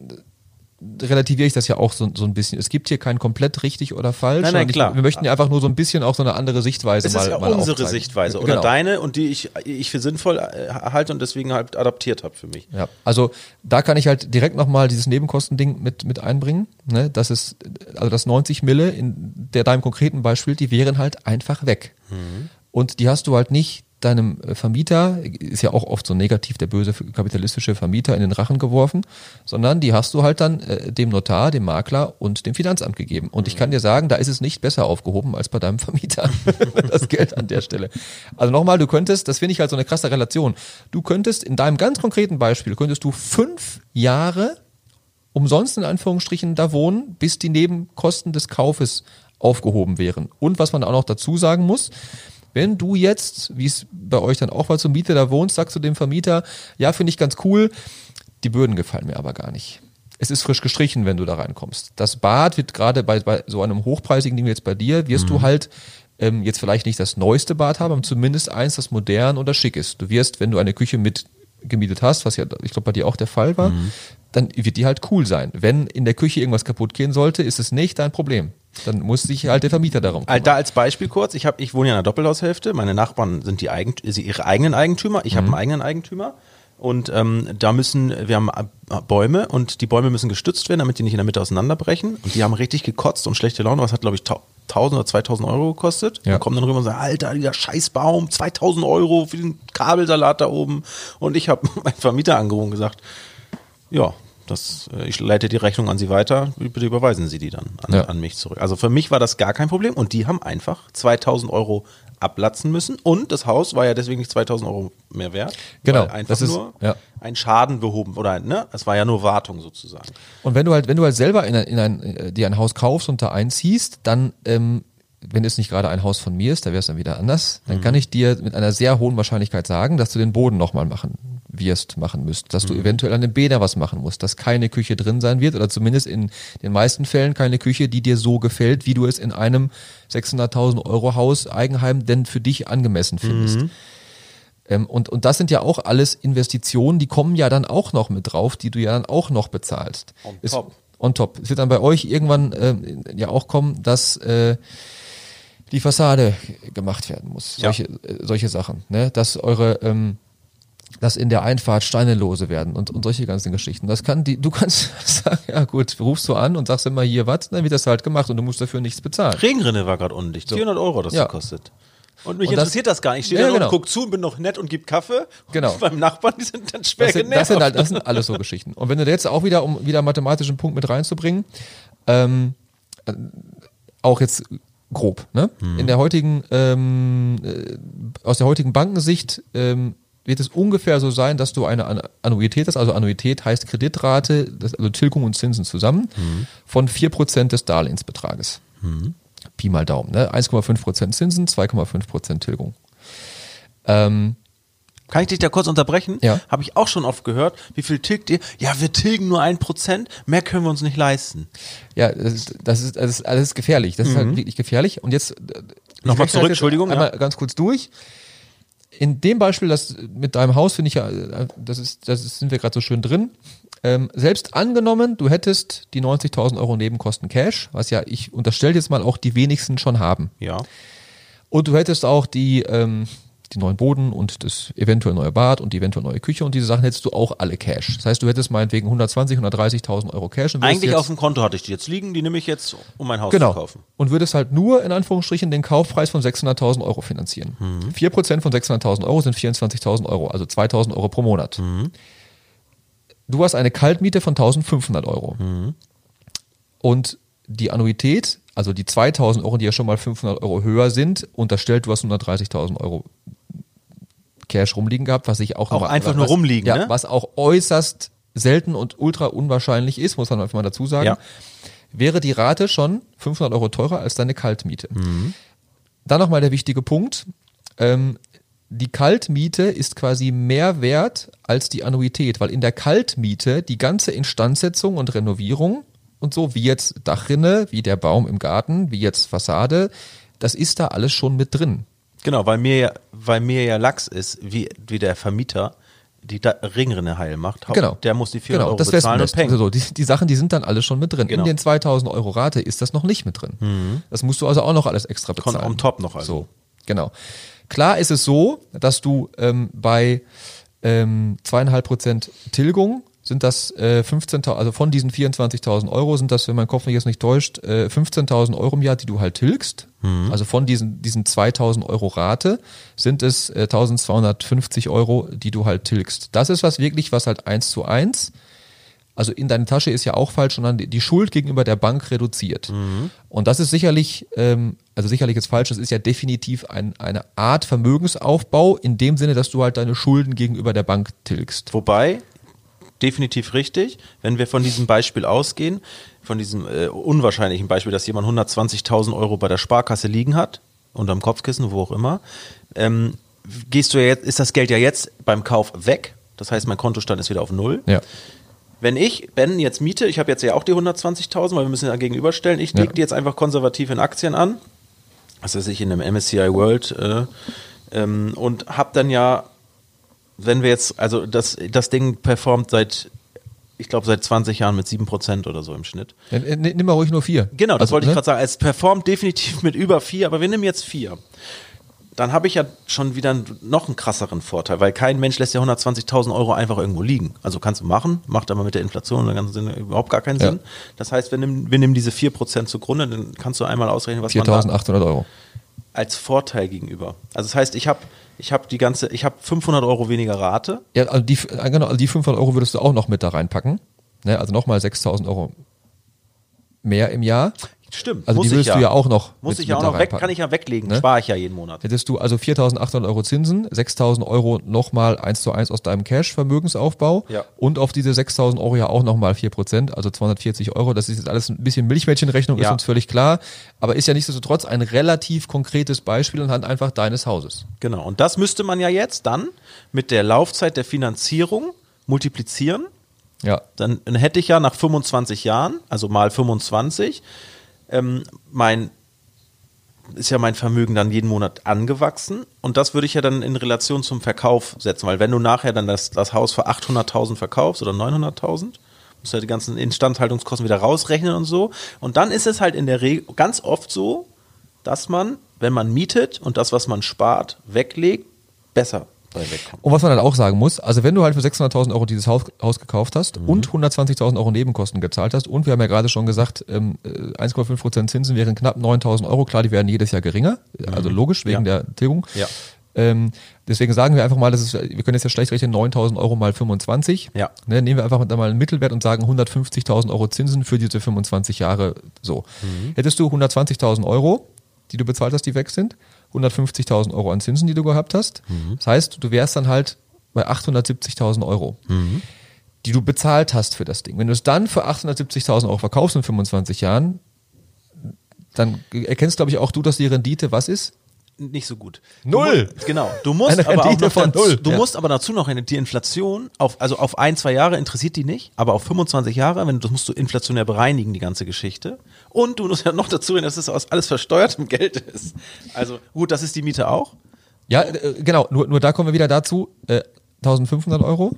[SPEAKER 2] relativiere ich das ja auch so, so ein bisschen. Es gibt hier kein komplett richtig oder falsch.
[SPEAKER 1] Nein, nein, klar.
[SPEAKER 2] Ich, wir möchten ja einfach nur so ein bisschen auch so eine andere Sichtweise
[SPEAKER 1] es
[SPEAKER 2] mal.
[SPEAKER 1] Es ist ja
[SPEAKER 2] mal
[SPEAKER 1] unsere Sichtweise oder genau. deine und die ich, ich für sinnvoll äh, halte und deswegen halt adaptiert habe für mich.
[SPEAKER 2] Ja, also da kann ich halt direkt nochmal dieses Nebenkostending mit, mit einbringen. Ne? Das ist, also das 90 Mille in der deinem konkreten Beispiel, die wären halt einfach weg. Mhm. Und die hast du halt nicht deinem äh, Vermieter, ist ja auch oft so negativ der böse kapitalistische Vermieter in den Rachen geworfen, sondern die hast du halt dann äh, dem Notar, dem Makler und dem Finanzamt gegeben. Und ich kann dir sagen, da ist es nicht besser aufgehoben als bei deinem Vermieter, das Geld an der Stelle. Also nochmal, du könntest, das finde ich halt so eine krasse Relation, du könntest in deinem ganz konkreten Beispiel, könntest du fünf Jahre umsonst in Anführungsstrichen da wohnen, bis die Nebenkosten des Kaufes aufgehoben wären. Und was man auch noch dazu sagen muss, wenn du jetzt, wie es bei euch dann auch war, zum Mieter da wohnst, sagst du dem Vermieter, ja, finde ich ganz cool, die Böden gefallen mir aber gar nicht. Es ist frisch gestrichen, wenn du da reinkommst. Das Bad wird gerade bei, bei so einem hochpreisigen Ding jetzt bei dir, wirst mhm. du halt ähm, jetzt vielleicht nicht das neueste Bad haben, aber zumindest eins, das modern oder schick ist. Du wirst, wenn du eine Küche mit gemietet hast, was ja, ich glaube, bei dir auch der Fall war, mhm. dann wird die halt cool sein. Wenn in der Küche irgendwas kaputt gehen sollte, ist es nicht dein Problem. Dann muss sich halt der Vermieter darum
[SPEAKER 1] kümmern. Da als Beispiel kurz, ich, hab, ich wohne ja in einer Doppelhaushälfte, meine Nachbarn sind die Eigent sie ihre eigenen Eigentümer, ich mhm. habe einen eigenen Eigentümer. Und ähm, da müssen, wir haben Bäume und die Bäume müssen gestützt werden, damit die nicht in der Mitte auseinanderbrechen. Und die haben richtig gekotzt und schlechte Laune. Was hat, glaube ich, 1000 oder 2000 Euro gekostet. Ja. Und kommen dann rüber und sagen, Alter, dieser Scheißbaum, 2000 Euro für den Kabelsalat da oben. Und ich habe meinen Vermieter angerufen und gesagt, ja, das, äh, ich leite die Rechnung an Sie weiter, bitte überweisen Sie die dann an, ja. an, mich zurück. Also für mich war das gar kein Problem und die haben einfach 2000 Euro ablatzen müssen und das Haus war ja deswegen nicht 2000 Euro mehr wert.
[SPEAKER 2] Genau.
[SPEAKER 1] Einfach das ist, nur ja. ein Schaden behoben oder ne, es war ja nur Wartung sozusagen.
[SPEAKER 2] Und wenn du halt, wenn du halt selber in ein, in ein, äh, dir ein Haus kaufst und da einziehst, dann ähm, wenn es nicht gerade ein Haus von mir ist, da wäre es dann wieder anders, dann mhm. kann ich dir mit einer sehr hohen Wahrscheinlichkeit sagen, dass du den Boden nochmal machen wirst, machen müsst, dass du mhm. eventuell an den Bäder was machen musst, dass keine Küche drin sein wird oder zumindest in den meisten Fällen keine Küche, die dir so gefällt, wie du es in einem 600.000 Euro Haus Eigenheim denn für dich angemessen findest. Mhm. Ähm, und, und das sind ja auch alles Investitionen, die kommen ja dann auch noch mit drauf, die du ja dann auch noch bezahlst. On top. on top. Es wird dann bei euch irgendwann äh, ja auch kommen, dass äh, die Fassade gemacht werden muss. Solche, ja. äh, solche Sachen. Ne? Dass eure ähm, dass in der Einfahrt Steine lose werden und, und solche ganzen Geschichten. Das kann die, du kannst sagen, ja gut, rufst du an und sagst immer hier was, dann wird das halt gemacht und du musst dafür nichts bezahlen.
[SPEAKER 1] Regenrinne war gerade undicht, so. 400 Euro das ja. kostet. Und mich und interessiert das, das, gar nicht. Ich stehe ja, da genau. und guck zu und bin noch nett und gib Kaffee.
[SPEAKER 2] Genau.
[SPEAKER 1] Und beim Nachbarn, die sind dann schwer
[SPEAKER 2] das sind, genervt. Das sind, halt, das sind alles so Geschichten. Und wenn du jetzt auch wieder, um wieder einen mathematischen Punkt mit reinzubringen, ähm, äh, auch jetzt grob, ne? Mhm. In der heutigen, ähm, äh, aus der heutigen Bankensicht ähm, wird es ungefähr so sein, dass du eine Annuität hast, also Annuität heißt Kreditrate, das, also Tilgung und Zinsen zusammen, mhm. von 4% des Darlehensbetrages. Mhm. Pi mal Daumen, ne? 1,5% Zinsen, 2,5% Tilgung.
[SPEAKER 1] Ähm, kann ich dich da kurz unterbrechen?
[SPEAKER 2] Ja.
[SPEAKER 1] Habe ich auch schon oft gehört. Wie viel tilgt ihr? Ja, wir tilgen nur ein Prozent. Mehr können wir uns nicht leisten.
[SPEAKER 2] Ja, das ist, das ist, das ist, das ist gefährlich. Das mhm. ist halt mhm. wirklich gefährlich. Und jetzt
[SPEAKER 1] äh, nochmal zurück, Entschuldigung.
[SPEAKER 2] Einmal ja. ganz kurz durch in dem Beispiel, das mit deinem Haus finde ich ja, das ist, das ist, sind wir gerade so schön drin. Ähm, selbst angenommen, du hättest die 90.000 Euro Nebenkosten Cash, was ja ich unterstelle jetzt mal auch die wenigsten schon haben.
[SPEAKER 1] Ja.
[SPEAKER 2] Und du hättest auch die, ähm, die neuen Boden und das eventuell neue Bad und die eventuell neue Küche und diese Sachen hättest du auch alle Cash. Das heißt, du hättest meinetwegen 120, 130.000 Euro Cash. Und
[SPEAKER 1] Eigentlich auf dem Konto hatte ich die jetzt liegen, die nehme ich jetzt, um mein Haus
[SPEAKER 2] genau.
[SPEAKER 1] zu kaufen.
[SPEAKER 2] Und würdest halt nur in Anführungsstrichen den Kaufpreis von 600.000 Euro finanzieren.
[SPEAKER 1] Mhm.
[SPEAKER 2] 4% von 600.000 Euro sind 24.000 Euro, also 2.000 Euro pro Monat.
[SPEAKER 1] Mhm.
[SPEAKER 2] Du hast eine Kaltmiete von 1.500 Euro.
[SPEAKER 1] Mhm.
[SPEAKER 2] Und die Annuität, also die 2.000 Euro, die ja schon mal 500 Euro höher sind, unterstellt, du hast 130.000 Euro Cash rumliegen gehabt, was ich auch,
[SPEAKER 1] Auch
[SPEAKER 2] noch-
[SPEAKER 1] einfach nur
[SPEAKER 2] was,
[SPEAKER 1] rumliegen,
[SPEAKER 2] ja,
[SPEAKER 1] ne?
[SPEAKER 2] was auch äußerst selten und ultra unwahrscheinlich ist, muss man einfach mal dazu sagen,
[SPEAKER 1] Ja.
[SPEAKER 2] wäre die Rate schon 500 Euro teurer als deine Kaltmiete.
[SPEAKER 1] Mhm.
[SPEAKER 2] Dann nochmal der wichtige Punkt. Ähm, die Kaltmiete ist quasi mehr wert als die Annuität, weil in der Kaltmiete die ganze Instandsetzung und Renovierung und so, wie jetzt Dachrinne, wie der Baum im Garten, wie jetzt Fassade, das ist da alles schon mit drin.
[SPEAKER 1] Genau, weil mir ja, weil mir ja Lachs ist, wie, wie der Vermieter die da Ringrinne heil macht.
[SPEAKER 2] Genau.
[SPEAKER 1] Der muss die 400
[SPEAKER 2] genau,
[SPEAKER 1] Euro
[SPEAKER 2] das
[SPEAKER 1] bezahlen und
[SPEAKER 2] Wespennest.
[SPEAKER 1] peng.
[SPEAKER 2] Also so, die, die Sachen, die sind dann alle schon mit drin.
[SPEAKER 1] Genau.
[SPEAKER 2] In den 2000 Euro Rate ist das noch nicht mit drin. Das musst du also auch noch alles extra
[SPEAKER 1] Kommt
[SPEAKER 2] bezahlen.
[SPEAKER 1] on top noch also.
[SPEAKER 2] So, genau. Klar ist es so, dass du ähm, bei ähm, zweieinhalb Prozent Tilgung sind das äh, 15.000, also von diesen 24.000 Euro sind das, wenn mein Kopf mich jetzt nicht täuscht, äh, 15.000 Euro im Jahr, die du halt tilgst. Also von diesen, diesen 2.000 Euro Rate sind es äh, 1.250 Euro, die du halt tilgst. Das ist was wirklich, was halt eins zu eins also in deine Tasche ist ja auch falsch, sondern die, die Schuld gegenüber der Bank reduziert. Und das ist sicherlich, ähm, also sicherlich ist falsch, das ist ja definitiv ein, eine Art Vermögensaufbau in dem Sinne, dass du halt deine Schulden gegenüber der Bank tilgst.
[SPEAKER 1] Wobei, definitiv richtig, wenn wir von diesem Beispiel ausgehen, von diesem äh, unwahrscheinlichen Beispiel, dass jemand 120.000 Euro bei der Sparkasse liegen hat, unterm Kopfkissen, wo auch immer, ähm, gehst du ja jetzt, ist das Geld ja jetzt beim Kauf weg. Das heißt, mein Kontostand ist wieder auf Null.
[SPEAKER 2] Ja.
[SPEAKER 1] Wenn ich, Ben, jetzt miete, ich habe jetzt ja auch die 120.000, weil wir müssen ja gegenüberstellen, ich
[SPEAKER 2] Ja.
[SPEAKER 1] lege die jetzt einfach konservativ in Aktien an, weiß ich, in einem MSCI World äh, ähm, und habe dann ja, wenn wir jetzt, also das, das Ding performt seit, ich glaube seit 20 Jahren mit 7% oder so im Schnitt.
[SPEAKER 2] Nimm mal ruhig nur vier.
[SPEAKER 1] Genau, das
[SPEAKER 2] Also,
[SPEAKER 1] wollte ich
[SPEAKER 2] ne?
[SPEAKER 1] gerade sagen. Es performt definitiv mit über vier, aber wir nehmen jetzt vier. Dann habe ich ja schon wieder einen- noch einen krasseren Vorteil, weil kein Mensch lässt ja 120.000 Euro einfach irgendwo liegen. Also kannst du machen, macht aber mit der Inflation und der ganzen Sinne überhaupt gar keinen
[SPEAKER 2] Ja.
[SPEAKER 1] Sinn. Das heißt, wir nehmen, wir nehmen diese 4% zugrunde, dann kannst du einmal ausrechnen, was man da
[SPEAKER 2] 4.800 Euro.
[SPEAKER 1] Als Vorteil gegenüber. Also das heißt, ich habe ich hab die ganze, ich habe 500 Euro weniger Rate.
[SPEAKER 2] Ja, also die, äh, genau, also die 500 Euro würdest du auch noch mit da reinpacken. Ne? Also nochmal 6.000 Euro mehr im Jahr.
[SPEAKER 1] Stimmt,
[SPEAKER 2] Also die würdest
[SPEAKER 1] ja.
[SPEAKER 2] du ja auch noch
[SPEAKER 1] Muss
[SPEAKER 2] mit-
[SPEAKER 1] ich ja auch noch weg, kann ich ja weglegen,
[SPEAKER 2] Ne?
[SPEAKER 1] spare ich ja jeden Monat.
[SPEAKER 2] Hättest du also 4.800 Euro Zinsen, 6.000 Euro nochmal eins zu eins aus deinem Cash-Vermögensaufbau
[SPEAKER 1] Ja.
[SPEAKER 2] und auf diese 6.000 Euro ja auch nochmal 4%, also 240 Euro. Das ist jetzt alles ein bisschen Milchmädchenrechnung, ist
[SPEAKER 1] Ja.
[SPEAKER 2] uns völlig klar, aber ist ja nichtsdestotrotz ein relativ konkretes Beispiel anhand einfach deines Hauses.
[SPEAKER 1] Genau, und das müsste man ja jetzt dann mit der Laufzeit der Finanzierung multiplizieren.
[SPEAKER 2] Ja,
[SPEAKER 1] Dann hätte ich ja nach 25 Jahren, also mal 25, ähm, mein ist ja mein Vermögen dann jeden Monat angewachsen und das würde ich ja dann in Relation zum Verkauf setzen, weil wenn du nachher dann das, das Haus für 800.000 verkaufst oder 900.000, musst du ja die ganzen Instandhaltungskosten wieder rausrechnen und so und dann ist es halt in der Regel ganz oft so, dass man, wenn man mietet und das, was man spart, weglegt, besser.
[SPEAKER 2] Und was man dann auch sagen muss, also wenn du halt für 600.000 Euro dieses Haus, Haus gekauft hast
[SPEAKER 1] Mhm.
[SPEAKER 2] und 120.000 Euro Nebenkosten gezahlt hast und wir haben ja gerade schon gesagt, ähm, äh, 1,5% Zinsen wären knapp 9.000 Euro, klar, die werden jedes Jahr geringer, also logisch, wegen
[SPEAKER 1] Mhm. Ja.
[SPEAKER 2] der Tilgung.
[SPEAKER 1] Ja.
[SPEAKER 2] Ähm, deswegen sagen wir einfach mal, das ist, wir können jetzt ja schlecht rechnen, 9.000 Euro mal 25.
[SPEAKER 1] Ja.
[SPEAKER 2] Ne, nehmen wir einfach mal einen Mittelwert und sagen 150.000 Euro Zinsen für diese 25 Jahre so.
[SPEAKER 1] Mhm.
[SPEAKER 2] Hättest du 120.000 Euro, die du bezahlt hast, die weg sind, 150.000 Euro an Zinsen, die du gehabt hast.
[SPEAKER 1] Mhm.
[SPEAKER 2] Das heißt, du wärst dann halt bei 870.000 Euro,
[SPEAKER 1] Mhm.
[SPEAKER 2] die du bezahlt hast für das Ding. Wenn du es dann für 870.000 Euro verkaufst in 25 Jahren, dann erkennst, glaube ich, auch du, dass die Rendite was ist?
[SPEAKER 1] nicht so gut.
[SPEAKER 2] Null.
[SPEAKER 1] Du, genau. Du musst
[SPEAKER 2] Eine
[SPEAKER 1] aber auch
[SPEAKER 2] Rendite von
[SPEAKER 1] dazu,
[SPEAKER 2] null.
[SPEAKER 1] du
[SPEAKER 2] Ja.
[SPEAKER 1] musst aber dazu noch eine, die Inflation auf also auf ein zwei Jahre interessiert die nicht, aber auf 25 Jahre, wenn das musst du inflationär bereinigen die ganze Geschichte. Und du musst ja noch dazu hin, dass es aus alles versteuertem Geld ist. Also gut, das ist die Miete auch.
[SPEAKER 2] Ja, äh, genau, nur, nur da kommen wir wieder dazu, äh, 1500 Euro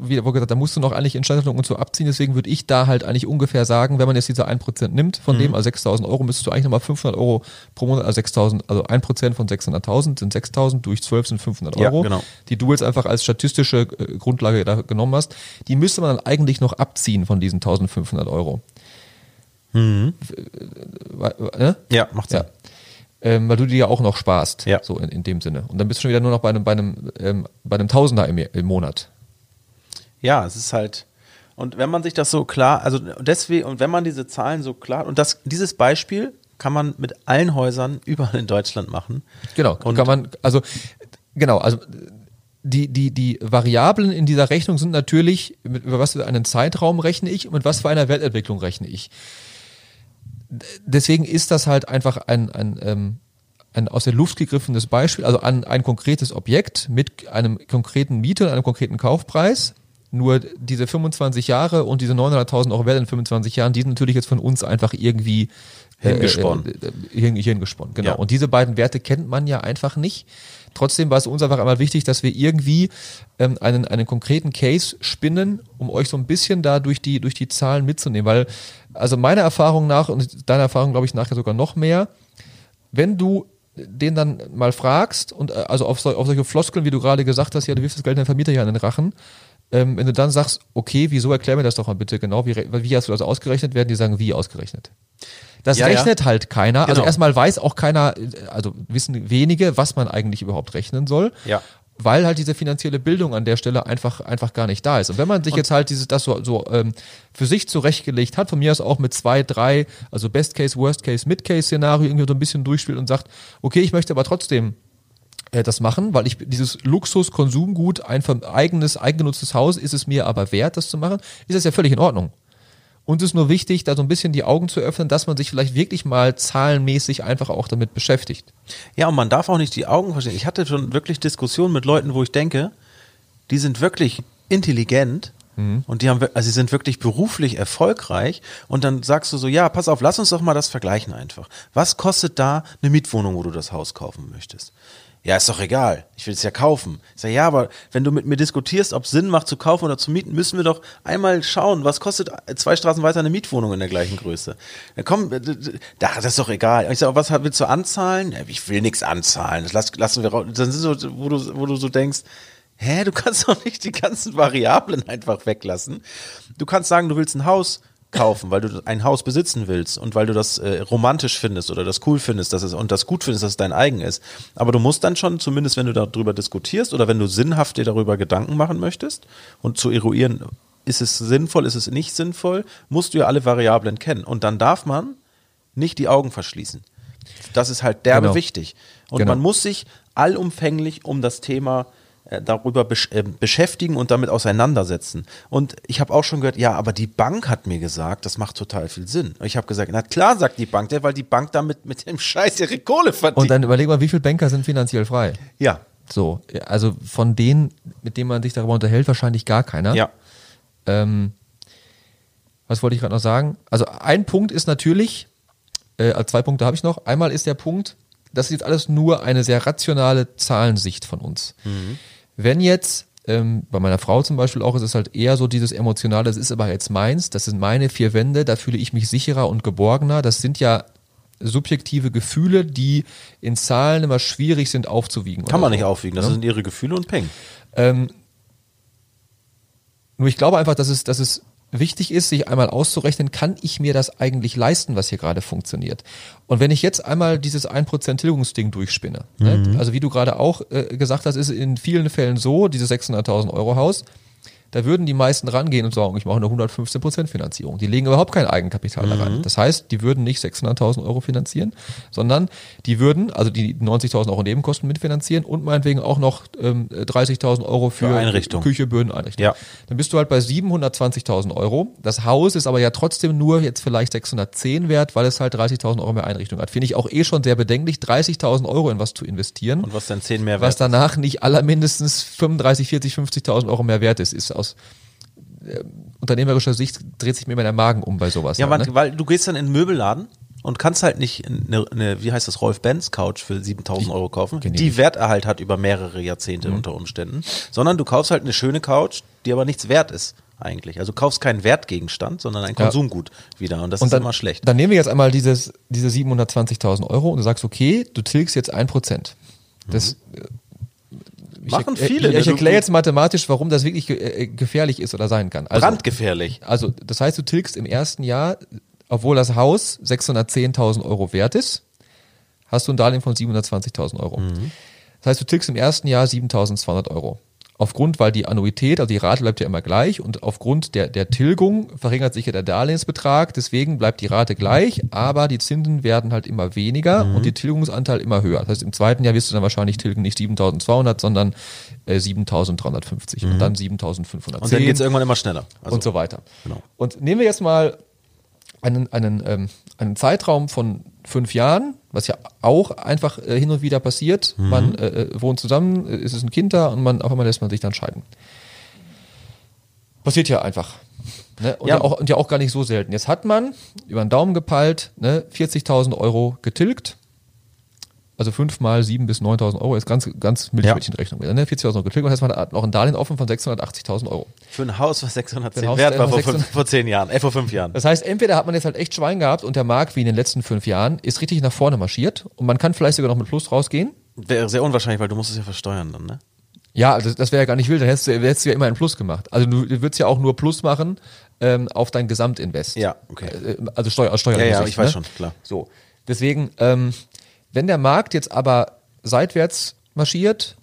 [SPEAKER 2] wie wo gesagt, da musst du noch eigentlich Instandhaltung und so abziehen, deswegen würde ich da halt eigentlich ungefähr sagen, wenn man jetzt diese 1% nimmt von
[SPEAKER 1] Mhm.
[SPEAKER 2] dem, also 6.000 Euro, müsstest du eigentlich nochmal 500 Euro pro Monat, also 6.000, also 1% von 600.000 sind 6.000, durch 12 sind 500
[SPEAKER 1] Ja,
[SPEAKER 2] Euro,
[SPEAKER 1] genau.
[SPEAKER 2] die du jetzt einfach als statistische äh, Grundlage da genommen hast, die müsste man dann eigentlich noch abziehen von diesen 1.500 Euro.
[SPEAKER 1] Mhm.
[SPEAKER 2] Ne?
[SPEAKER 1] Ja, macht Sinn.
[SPEAKER 2] Ja. Ähm, weil du dir ja auch noch sparst,
[SPEAKER 1] Ja.
[SPEAKER 2] so in, in dem Sinne. Und dann bist du schon wieder nur noch bei einem, bei einem, ähm, bei einem Tausender im, im Monat.
[SPEAKER 1] Ja, es ist halt. Und wenn man sich das so klar, also deswegen, und wenn man diese Zahlen so klar, und das, dieses Beispiel kann man mit allen Häusern überall in Deutschland machen.
[SPEAKER 2] Genau,
[SPEAKER 1] Und-
[SPEAKER 2] kann man, also, genau, also die, die, die Variablen in dieser Rechnung sind natürlich, über was für einen Zeitraum rechne ich und mit was für einer Wertentwicklung rechne ich. Deswegen ist das halt einfach ein, ein, ähm, ein aus der Luft gegriffenes Beispiel, also an ein konkretes Objekt mit einem konkreten Miete und einem konkreten Kaufpreis. Nur diese 25 Jahre und diese 900.000 Euro Wert in 25 Jahren, die sind natürlich jetzt von uns einfach irgendwie äh,
[SPEAKER 1] Hingesponnen.
[SPEAKER 2] Äh, äh, hin, hingesponnen, genau.
[SPEAKER 1] Ja.
[SPEAKER 2] Und diese beiden Werte kennt man ja einfach nicht. Trotzdem war es uns einfach einmal wichtig, dass wir irgendwie ähm, einen, einen konkreten Case spinnen, um euch so ein bisschen da durch die, durch die Zahlen mitzunehmen. Weil, also meiner Erfahrung nach, und deiner Erfahrung glaube ich nachher sogar noch mehr, wenn du den dann mal fragst und äh, also auf, sol auf solche Floskeln, wie du gerade gesagt hast, ja, du wirfst das Geld deinem Vermieter ja in den Rachen, ähm, wenn du dann sagst, okay, wieso erklär mir das doch mal bitte genau, wie, wie hast du das ausgerechnet, werden die sagen, wie ausgerechnet. Das
[SPEAKER 1] Ja, ja.
[SPEAKER 2] rechnet halt keiner. Also
[SPEAKER 1] Genau.
[SPEAKER 2] erstmal weiß auch keiner, also wissen wenige, was man eigentlich überhaupt rechnen soll.
[SPEAKER 1] Ja.
[SPEAKER 2] Weil halt diese finanzielle Bildung an der Stelle einfach, einfach gar nicht da ist. Und wenn man sich jetzt halt dieses, das so, so ähm, für sich zurechtgelegt hat, von mir aus auch mit zwei, drei, also Best Case, Worst Case, Mid Case Szenario irgendwie so ein bisschen durchspielt und sagt, okay, ich möchte aber trotzdem äh, das machen, weil ich dieses Luxus-Konsumgut, ein eigenes, eigengenutztes Haus, ist es mir aber wert, das zu machen, ist das ja völlig in Ordnung. Uns ist nur wichtig, da so ein bisschen die Augen zu öffnen, dass man sich vielleicht wirklich mal zahlenmäßig einfach auch damit beschäftigt.
[SPEAKER 1] Ja, und man darf auch nicht die Augen verstehen. Ich hatte schon wirklich Diskussionen mit Leuten, wo ich denke, die sind wirklich intelligent und die haben, also sie sind wirklich beruflich erfolgreich und dann sagst du so, ja, pass auf, lass uns doch mal das vergleichen einfach. Was kostet da eine Mietwohnung, wo du das Haus kaufen möchtest? Ja, ist doch egal. Ich will es ja kaufen. Ich sage, ja, aber wenn du mit mir diskutierst, ob es Sinn macht zu kaufen oder zu mieten, müssen wir doch einmal schauen, was kostet zwei Straßen weiter eine Mietwohnung in der gleichen Größe. Ja, komm, da, das ist doch egal. Und Ich sage, was willst du anzahlen? Ja, ich will nichts anzahlen. Das lass, lassen wir raus. Dann sind so, wo du, wo du so denkst, hä, du kannst doch nicht die ganzen Variablen einfach weglassen. Du kannst sagen, du willst ein Haus kaufen, weil du ein Haus besitzen willst und weil du das äh, romantisch findest oder das cool findest dass es, und das gut findest, dass es dein eigen ist. Aber du musst dann schon, zumindest wenn du darüber diskutierst oder wenn du sinnhaft dir darüber Gedanken machen möchtest und zu eruieren, ist es sinnvoll, ist es nicht sinnvoll, musst du ja alle Variablen kennen. Und dann darf man nicht die Augen verschließen. Das ist halt derbe
[SPEAKER 2] Genau.
[SPEAKER 1] wichtig. Und
[SPEAKER 2] Genau.
[SPEAKER 1] man muss sich allumfänglich um das Thema darüber besch äh, beschäftigen und damit auseinandersetzen. Und ich habe auch schon gehört, ja, aber die Bank hat mir gesagt, das macht total viel Sinn. Und ich habe gesagt, na klar, sagt die Bank, der, weil die Bank damit mit dem Scheiß ihre Kohle verdient.
[SPEAKER 2] Und dann überleg mal, wie viele Banker sind finanziell frei?
[SPEAKER 1] ja,
[SPEAKER 2] So, also von denen, mit denen man sich darüber unterhält, wahrscheinlich gar keiner.
[SPEAKER 1] ja,
[SPEAKER 2] Ähm, was wollte ich gerade noch sagen? Also ein Punkt ist natürlich, äh, also zwei Punkte habe ich noch. Einmal ist der Punkt, das ist jetzt alles nur eine sehr rationale Zahlensicht von uns. Wenn jetzt, ähm, bei meiner Frau zum Beispiel auch, ist es halt eher so dieses emotionale, das ist aber jetzt meins, das sind meine vier Wände, da fühle ich mich sicherer und geborgener. Das sind ja subjektive Gefühle, die in Zahlen immer schwierig sind aufzuwiegen.
[SPEAKER 1] kann man
[SPEAKER 2] so.
[SPEAKER 1] nicht aufwiegen. Das
[SPEAKER 2] Ja?
[SPEAKER 1] sind ihre Gefühle und Peng.
[SPEAKER 2] Ähm, nur ich glaube einfach, dass es, dass es wichtig ist, sich einmal auszurechnen, kann ich mir das eigentlich leisten, was hier gerade funktioniert? Und wenn ich jetzt einmal dieses 1% Tilgungsding durchspinne, ne? also wie du gerade auch äh, gesagt hast, ist in vielen Fällen so, dieses 600.000 Euro Haus, da würden die meisten rangehen und sagen, ich mache eine 115% Finanzierung. Die legen überhaupt kein Eigenkapital da rein. Das heißt, die würden nicht 600.000 Euro finanzieren, sondern die würden, also die 90.000 Euro Nebenkosten mitfinanzieren und meinetwegen auch noch ähm, 30.000 Euro für,
[SPEAKER 1] Für Einrichtung.
[SPEAKER 2] Küche, Böden, Einrichtung.
[SPEAKER 1] Ja.
[SPEAKER 2] Dann bist du halt bei 720.000 Euro. Das Haus ist aber ja trotzdem nur jetzt vielleicht 610 wert, weil es halt 30.000 Euro mehr Einrichtung hat. Finde ich auch eh schon sehr bedenklich, 30.000 Euro in was zu investieren
[SPEAKER 1] Und was dann 10 mehr
[SPEAKER 2] was
[SPEAKER 1] wert
[SPEAKER 2] danach nicht aller mindestens 35, 40, 50.000 Euro mehr wert ist, ist aus äh, unternehmerischer Sicht dreht sich mir immer der Magen um bei sowas.
[SPEAKER 1] Ja,
[SPEAKER 2] halt,
[SPEAKER 1] weil,
[SPEAKER 2] ne?
[SPEAKER 1] weil du gehst dann in den Möbelladen und kannst halt nicht eine, eine wie heißt das, Rolf-Benz-Couch für 7000 Euro kaufen,
[SPEAKER 2] kenn die. Mhm.
[SPEAKER 1] Werterhalt hat über mehrere Jahrzehnte unter Umständen, sondern du kaufst halt eine schöne Couch, die aber nichts wert ist eigentlich. Also du kaufst keinen Wertgegenstand, sondern ein Konsumgut wieder und das
[SPEAKER 2] Und
[SPEAKER 1] ist
[SPEAKER 2] dann,
[SPEAKER 1] immer schlecht.
[SPEAKER 2] Dann nehmen wir jetzt einmal dieses, diese 720.000 Euro und du sagst, okay, du tilgst jetzt ein Prozent. Das äh, ich
[SPEAKER 1] Machen
[SPEAKER 2] erk-
[SPEAKER 1] viele,
[SPEAKER 2] Ich, erkläre jetzt mathematisch, warum das wirklich ge- äh, gefährlich ist oder sein kann. Also,
[SPEAKER 1] Brandgefährlich.
[SPEAKER 2] also das heißt, du tilgst im ersten Jahr, obwohl das Haus 610.000 Euro wert ist, hast du ein Darlehen von 720.000 Euro. Das heißt, du tilgst im ersten Jahr 7.200 Euro. Aufgrund, weil die Annuität, also die Rate bleibt ja immer gleich und aufgrund der, der Tilgung verringert sich ja der Darlehensbetrag, deswegen bleibt die Rate gleich, aber die Zinsen werden halt immer weniger und die Tilgungsanteil immer höher. Das heißt, im zweiten Jahr wirst du dann wahrscheinlich tilgen nicht 7.200, sondern äh, 7.350 und dann 7.510
[SPEAKER 1] Und dann geht's irgendwann immer schneller. Also,
[SPEAKER 2] und so weiter.
[SPEAKER 1] Genau.
[SPEAKER 2] Und nehmen wir jetzt mal einen, einen, ähm, einen Zeitraum von fünf Jahren, was ja auch einfach äh, hin und wieder passiert.
[SPEAKER 1] Mhm.
[SPEAKER 2] Man äh, äh, wohnt zusammen, äh, es ist ein Kind da und man auf einmal lässt man sich dann scheiden. Passiert ja einfach. Ne? Und,
[SPEAKER 1] Ja.
[SPEAKER 2] ja. auch, und ja auch gar nicht so selten. Jetzt hat man über den Daumen gepeilt ne, 40.000 Euro getilgt. Also 5 mal 7 bis 9.000 Euro ist ganz, ganz Milchmädchenrechnung. Ne? 40.000 Euro getilgt. Und das heißt, man hat noch ein Darlehen offen von 680.000 Euro.
[SPEAKER 1] Für ein Haus, was 610
[SPEAKER 2] Für ein Haus,
[SPEAKER 1] wert war vor, fünf,
[SPEAKER 2] 600
[SPEAKER 1] vor zehn Jahren, äh, vor fünf Jahren.
[SPEAKER 2] Das heißt, entweder hat man jetzt halt echt Schwein gehabt und der Markt wie in den letzten fünf Jahren ist richtig nach vorne marschiert und man kann vielleicht sogar noch mit Plus rausgehen.
[SPEAKER 1] Wäre sehr unwahrscheinlich, weil du musst es ja versteuern dann, ne?
[SPEAKER 2] Ja, also das wäre ja gar nicht wild, dann hättest du, hättest du ja immer ein Plus gemacht. Also du, du würdest ja auch nur Plus machen ähm, auf dein Gesamtinvest.
[SPEAKER 1] Ja, okay.
[SPEAKER 2] Äh, Also Steuer, aus steuerlicher
[SPEAKER 1] Ja, ja, ich weiß
[SPEAKER 2] ne?
[SPEAKER 1] schon, klar.
[SPEAKER 2] So, deswegen, ähm, wenn der Markt jetzt aber seitwärts marschiert,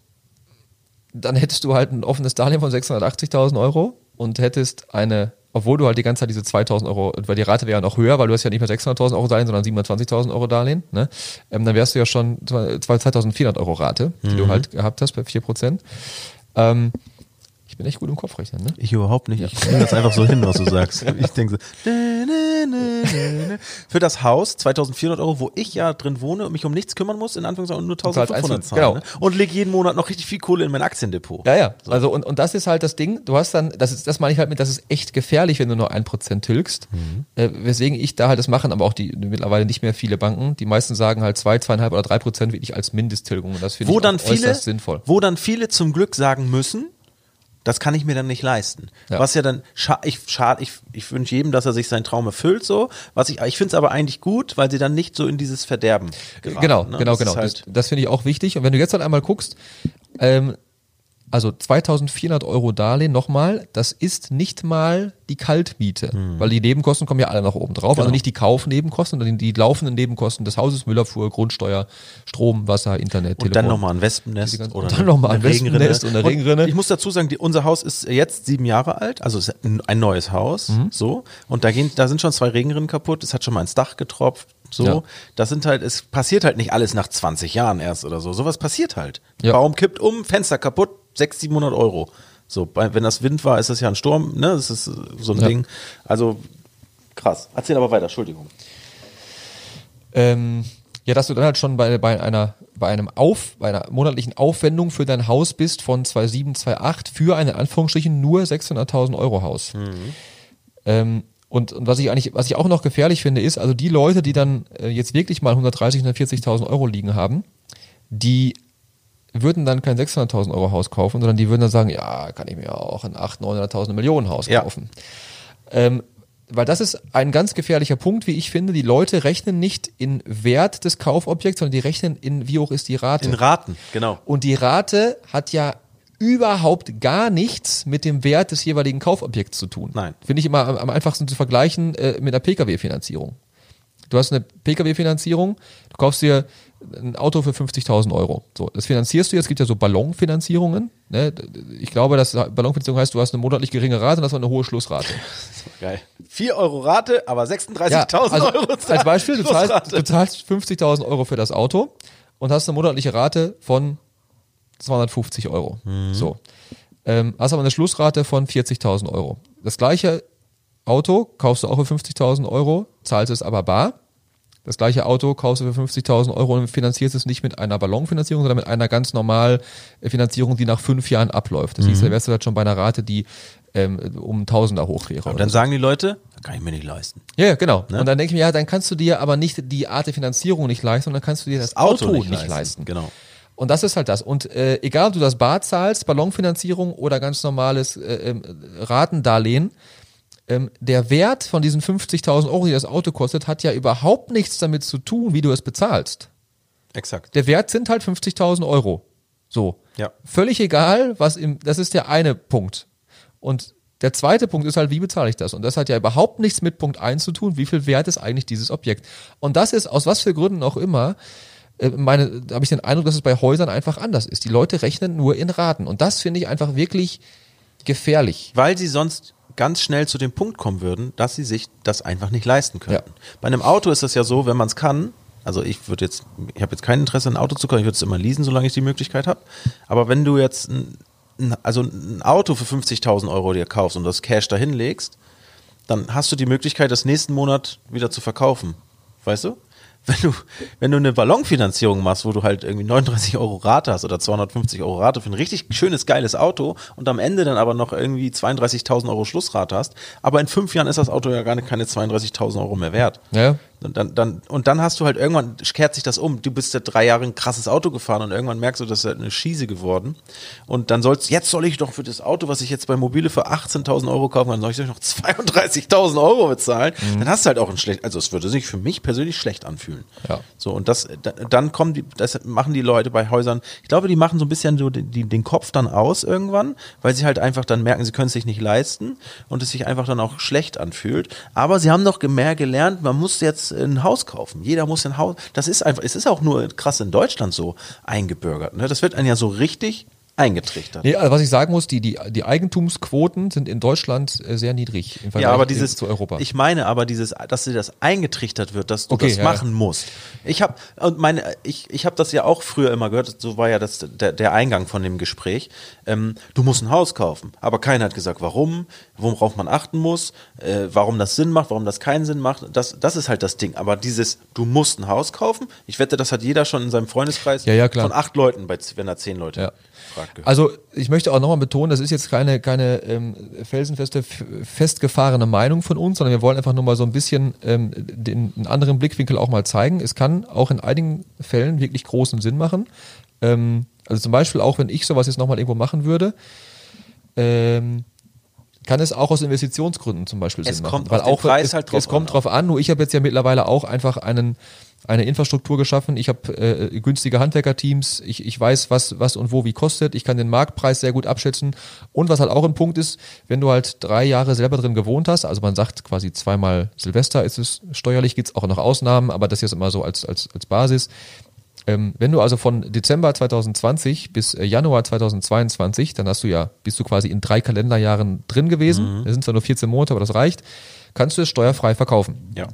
[SPEAKER 2] dann hättest du halt ein offenes Darlehen von 680.000 Euro und hättest eine, obwohl du halt die ganze Zeit diese 2.000 Euro, weil die Rate wäre ja noch höher, weil du hast ja nicht mehr 600.000 Euro Darlehen, sondern 720.000 Euro Darlehen, ne? ähm, dann wärst du ja schon 2.400 Euro Rate, die
[SPEAKER 1] Mhm.
[SPEAKER 2] du halt gehabt hast bei 4%. Ähm, ich bin echt gut im Kopfrechnen, ne?
[SPEAKER 1] Ich überhaupt nicht. Ich nehme das einfach so hin, was du sagst. Ich denke so. Für das Haus 2400 Euro, wo ich ja drin wohne und mich um nichts kümmern muss, in Anführungszeichen und nur
[SPEAKER 2] zahlst
[SPEAKER 1] 1500
[SPEAKER 2] eins-
[SPEAKER 1] zahlen.
[SPEAKER 2] genau.
[SPEAKER 1] Ne? Und leg jeden Monat noch richtig viel Kohle in mein Aktiendepot.
[SPEAKER 2] Ja, ja. Also und, und das ist halt das Ding. Du hast dann, das ist, das meine ich halt mit, das ist echt gefährlich, wenn du nur ein Prozent tilgst.
[SPEAKER 1] Mhm.
[SPEAKER 2] Äh, weswegen ich da halt das machen, aber auch die mittlerweile nicht mehr viele Banken. Die meisten sagen halt zwei, zweieinhalb oder drei Prozent wirklich als Mindesttilgung. Und das finde ich
[SPEAKER 1] dann viele,
[SPEAKER 2] äußerst sinnvoll.
[SPEAKER 1] wo dann viele zum Glück sagen müssen, das kann ich mir dann nicht leisten.
[SPEAKER 2] Ja.
[SPEAKER 1] Was ja dann, scha ich, schade, ich, ich wünsche jedem, dass er sich seinen Traum erfüllt, so. Was ich, ich finde es aber eigentlich gut, weil sie dann nicht so in dieses Verderben geraten.
[SPEAKER 2] Genau,
[SPEAKER 1] ne?
[SPEAKER 2] genau,
[SPEAKER 1] Das
[SPEAKER 2] genau.
[SPEAKER 1] Halt,
[SPEAKER 2] das das finde ich auch wichtig. Und wenn du jetzt halt einmal guckst, ähm, also 2400 Euro Darlehen nochmal, das ist nicht mal die Kaltmiete, weil die Nebenkosten kommen ja alle noch oben drauf. Also
[SPEAKER 1] Genau.
[SPEAKER 2] nicht die Kaufnebenkosten, sondern die, laufenden Nebenkosten des Hauses, Müllabfuhr, Grundsteuer, Strom, Wasser, Internet,
[SPEAKER 1] und dann nochmal ein Wespennest
[SPEAKER 2] ganzen-
[SPEAKER 1] oder
[SPEAKER 2] und dann noch mal ein. Wespennest und eine Regenrinne.
[SPEAKER 1] Ich muss dazu sagen, die, unser Haus ist jetzt sieben Jahre alt, also es ist ein, ein neues Haus,
[SPEAKER 2] Mhm.
[SPEAKER 1] so. Und da gehen, da sind schon zwei Regenrinnen kaputt. Es hat schon mal ins Dach getropft, so.
[SPEAKER 2] Ja.
[SPEAKER 1] Das sind halt, es passiert halt nicht alles nach 20 Jahren erst oder so. Sowas passiert halt.
[SPEAKER 2] Ja.
[SPEAKER 1] Baum kippt um, Fenster kaputt, 600, 700 Euro. So, wenn das Wind war, ist das ja ein Sturm, ne? Das ist äh, so ein
[SPEAKER 2] Ja.
[SPEAKER 1] Ding. Also krass. Erzähl aber weiter, Entschuldigung.
[SPEAKER 2] Ähm, ja, dass du dann halt schon bei, bei einer bei einem Auf, bei einer monatlichen Aufwendung für dein Haus bist von 2,7, 2,8 für ein in Anführungsstrichen nur 600.000 Euro Haus. Ähm, und, und was ich eigentlich, was ich auch noch gefährlich finde, ist, also die Leute, die dann äh, jetzt wirklich mal 130, 140.000 Euro liegen haben, die würden dann kein 600.000 Euro Haus kaufen, sondern die würden dann sagen, ja, kann ich mir auch ein 800.000, 900.000 Millionen Haus
[SPEAKER 1] Ja.
[SPEAKER 2] kaufen. Ähm, weil das ist ein ganz gefährlicher Punkt, wie ich finde. Die Leute rechnen nicht in Wert des Kaufobjekts, sondern die rechnen in, wie hoch ist die Rate.
[SPEAKER 1] In Raten, genau.
[SPEAKER 2] Und die Rate hat ja überhaupt gar nichts mit dem Wert des jeweiligen Kaufobjekts zu tun.
[SPEAKER 1] Nein.
[SPEAKER 2] Finde ich immer am, am einfachsten zu vergleichen äh, mit einer Pkw-Finanzierung. Du hast eine Pkw-Finanzierung, du kaufst dir ein Auto für 50.000 Euro. So, das finanzierst du jetzt, es gibt ja so Ballonfinanzierungen. Ne? Ich glaube, dass Ballonfinanzierung heißt, du hast eine monatlich geringe Rate und hast eine hohe Schlussrate.
[SPEAKER 1] Geil. 4 Euro Rate, aber 36.000
[SPEAKER 2] Ja, also
[SPEAKER 1] Euro.
[SPEAKER 2] als Beispiel, du zahlst, du zahlst 50.000 Euro für das Auto und hast eine monatliche Rate von 250 Euro. So. Ähm, hast aber eine Schlussrate von 40.000 Euro. Das gleiche Auto kaufst du auch für 50.000 Euro, zahlst es aber bar. Das gleiche Auto kaufst du für 50.000 Euro und finanzierst es nicht mit einer Ballonfinanzierung, sondern mit einer ganz normal äh, Finanzierung, die nach fünf Jahren abläuft. Das hieß, da wärst du halt schon bei einer Rate, die ähm, um Tausender hoch wäre.
[SPEAKER 1] Und dann
[SPEAKER 2] so.
[SPEAKER 1] sagen die Leute, kann ich mir nicht leisten.
[SPEAKER 2] Ja, genau.
[SPEAKER 1] Ne?
[SPEAKER 2] Und dann denke ich mir, ja, dann kannst du dir aber nicht die Art der Finanzierung nicht leisten, sondern kannst du dir das, Auto, nicht, leisten.
[SPEAKER 1] Genau.
[SPEAKER 2] Und das ist halt das. Und äh, egal, ob du das Bar zahlst, Ballonfinanzierung oder ganz normales äh, ähm, Ratendarlehen, ähm, der Wert von diesen 50.000 Euro, die das Auto kostet, hat ja überhaupt nichts damit zu tun, wie du es bezahlst.
[SPEAKER 1] Exakt.
[SPEAKER 2] Der Wert sind halt 50.000 Euro. So.
[SPEAKER 1] Ja.
[SPEAKER 2] Völlig egal, was im, das ist der eine Punkt. Und der zweite Punkt ist halt, wie bezahle ich das? Und das hat ja überhaupt nichts mit Punkt 1 zu tun, wie viel wert ist eigentlich dieses Objekt. Und das ist, aus was für Gründen auch immer, äh, meine, da habe ich den Eindruck, dass es bei Häusern einfach anders ist. Die Leute rechnen nur in Raten. Und das finde ich einfach wirklich gefährlich.
[SPEAKER 1] Weil sie sonst ganz schnell zu dem Punkt kommen würden, dass sie sich das einfach nicht leisten könnten.
[SPEAKER 2] Ja.
[SPEAKER 1] Bei einem Auto ist das ja so, wenn man es kann, also ich würde jetzt, ich habe jetzt kein Interesse, ein Auto zu kaufen, ich würde es immer leasen, solange ich die Möglichkeit habe. Aber wenn du jetzt ein, ein, also ein Auto für 50.000 Euro dir kaufst und das Cash dahin legst, dann hast du die Möglichkeit, das nächsten Monat wieder zu verkaufen. Weißt du? Wenn du, wenn du eine Ballonfinanzierung machst, wo du halt irgendwie 39 Euro Rate hast oder 250 Euro Rate für ein richtig schönes, geiles Auto und am Ende dann aber noch irgendwie 32.000 Euro Schlussrate hast, aber in fünf Jahren ist das Auto ja gar nicht keine 32.000 Euro mehr wert.
[SPEAKER 2] Ja.
[SPEAKER 1] Und dann, dann, und dann hast du halt irgendwann, kehrt sich das um. Du bist ja drei Jahre ein krasses Auto gefahren und irgendwann merkst du, das ist halt eine Schieße geworden. Und dann sollst, jetzt soll ich doch für das Auto, was ich jetzt bei Mobile für 18.000 Euro kaufen kann, soll ich doch noch 32.000 Euro bezahlen. Dann hast du halt auch ein schlecht, also es würde sich für mich persönlich schlecht anfühlen.
[SPEAKER 2] Ja.
[SPEAKER 1] So, und das, da- dann kommen die, das machen die Leute bei Häusern, ich glaube, die machen so ein bisschen so den, den Kopf dann aus irgendwann, weil sie halt einfach dann merken, sie können es sich nicht leisten und es sich einfach dann auch schlecht anfühlt. Aber sie haben doch mehr gelernt, man muss jetzt ein Haus kaufen. Jeder muss ein Haus, das ist einfach, es ist auch nur krass in Deutschland so eingebürgert. Ne? Das wird einem ja so richtig eingetrichtert.
[SPEAKER 2] Nee, also was ich sagen muss, die, die, die Eigentumsquoten sind in Deutschland äh, sehr niedrig im Vergleich
[SPEAKER 1] Ja, aber dieses,
[SPEAKER 2] zu Europa.
[SPEAKER 1] ich meine aber dieses, dass dir das eingetrichtert wird, dass du
[SPEAKER 2] Okay,
[SPEAKER 1] das
[SPEAKER 2] ja,
[SPEAKER 1] machen musst. Ich habe und meine, ich, ich habe das ja auch früher immer gehört. So war ja das der, der Eingang von dem Gespräch. Ähm, du musst ein Haus kaufen, aber keiner hat gesagt, warum, worauf man achten muss, äh, warum das Sinn macht, warum das keinen Sinn macht. Das, das ist halt das Ding. Aber dieses, du musst ein Haus kaufen. Ich wette, das hat jeder schon in seinem Freundeskreis
[SPEAKER 2] Ja, ja,
[SPEAKER 1] von acht Leuten, bei, wenn er zehn Leute
[SPEAKER 2] Ja. Also ich möchte auch nochmal betonen, das ist jetzt keine, keine ähm, felsenfeste, festgefahrene Meinung von uns, sondern wir wollen einfach nur mal so ein bisschen ähm, den einen anderen Blickwinkel auch mal zeigen. Es kann auch in einigen Fällen wirklich großen Sinn machen. Ähm, also zum Beispiel auch, wenn ich sowas jetzt nochmal irgendwo machen würde, ähm, kann es auch aus Investitionsgründen zum Beispiel
[SPEAKER 1] Es
[SPEAKER 2] Sinn
[SPEAKER 1] kommt
[SPEAKER 2] machen.
[SPEAKER 1] den Preis
[SPEAKER 2] es,
[SPEAKER 1] halt drauf
[SPEAKER 2] es kommt
[SPEAKER 1] an,
[SPEAKER 2] drauf an, nur ich habe jetzt ja mittlerweile auch einfach einen eine Infrastruktur geschaffen. Ich habe äh, günstige Handwerkerteams. Ich, ich weiß, was, was und wo wie kostet. Ich kann den Marktpreis sehr gut abschätzen. Und was halt auch ein Punkt ist, wenn du halt drei Jahre selber drin gewohnt hast, also man sagt quasi zweimal Silvester ist es steuerlich, gibt's auch noch Ausnahmen, aber das ist immer so als, als, als Basis. Ähm, wenn du also von Dezember 2020 bis äh, Januar 2022, dann hast du ja, bist du quasi in drei Kalenderjahren drin gewesen. Das sind zwar nur 14 Monate, aber das reicht. Kannst du es steuerfrei verkaufen.
[SPEAKER 1] ja.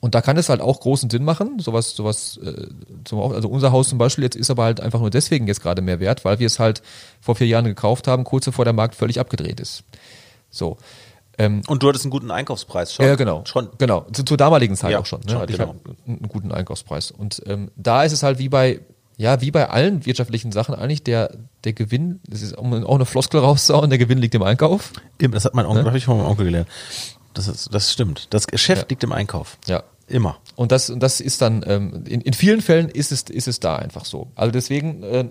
[SPEAKER 2] Und da kann es halt auch großen Sinn machen, sowas, sowas, äh, zum, also unser Haus zum Beispiel jetzt ist aber halt einfach nur deswegen jetzt gerade mehr wert, weil wir es halt vor vier Jahren gekauft haben, kurz bevor der Markt völlig abgedreht ist. So. Ähm,
[SPEAKER 1] Und du hattest einen guten Einkaufspreis schon.
[SPEAKER 2] ja, genau.
[SPEAKER 1] Schon.
[SPEAKER 2] Genau. Zu, zur damaligen Zeit
[SPEAKER 1] Ja,
[SPEAKER 2] auch schon. Ne?
[SPEAKER 1] schon, genau.
[SPEAKER 2] einen guten Einkaufspreis. Und ähm, da ist es halt wie bei, ja, wie bei allen wirtschaftlichen Sachen eigentlich, der, der Gewinn, das ist, um auch eine Floskel rauszuhauen, der Gewinn liegt im Einkauf.
[SPEAKER 1] Das hat mein
[SPEAKER 2] Ne?
[SPEAKER 1] Onkel, habe ich von meinem Onkel gelernt. Das, ist, das stimmt. Das Geschäft
[SPEAKER 2] Ja.
[SPEAKER 1] liegt im Einkauf.
[SPEAKER 2] Ja.
[SPEAKER 1] Immer.
[SPEAKER 2] Und das, das ist dann, ähm, in, in vielen Fällen ist es, ist es da einfach so. Also deswegen äh,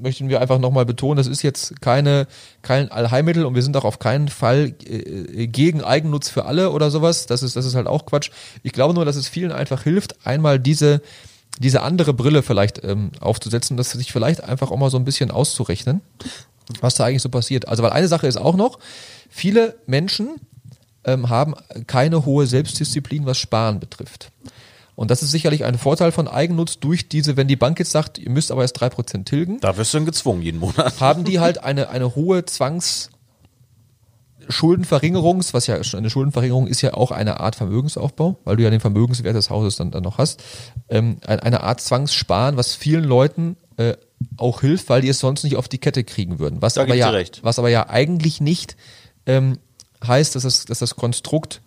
[SPEAKER 2] möchten wir einfach nochmal betonen, das ist jetzt keine, kein Allheilmittel und wir sind auch auf keinen Fall äh, gegen Eigennutz für alle oder sowas. Das ist, das ist halt auch Quatsch. Ich glaube nur, dass es vielen einfach hilft, einmal diese, diese andere Brille vielleicht ähm, aufzusetzen, dass sich vielleicht einfach auch mal so ein bisschen auszurechnen, was da eigentlich so passiert. Also weil eine Sache ist auch noch, viele Menschen ähm, haben keine hohe Selbstdisziplin, was Sparen betrifft. Und das ist sicherlich ein Vorteil von Eigennutz durch diese, wenn die Bank jetzt sagt, ihr müsst aber erst drei Prozent tilgen,
[SPEAKER 1] Da wirst du dann gezwungen jeden Monat.
[SPEAKER 2] haben die halt eine, eine hohe Zwangs Schuldenverringerungs, was ja eine Schuldenverringerung ist ja auch eine Art Vermögensaufbau, weil du ja den Vermögenswert des Hauses dann, dann noch hast. Ähm, ein- eine Art Zwangssparen, was vielen Leuten äh, auch hilft, weil die es sonst nicht auf die Kette kriegen würden. Was
[SPEAKER 1] Da
[SPEAKER 2] aber ja, was aber ja eigentlich nicht ähm, heißt, dass das, dass das Konstrukt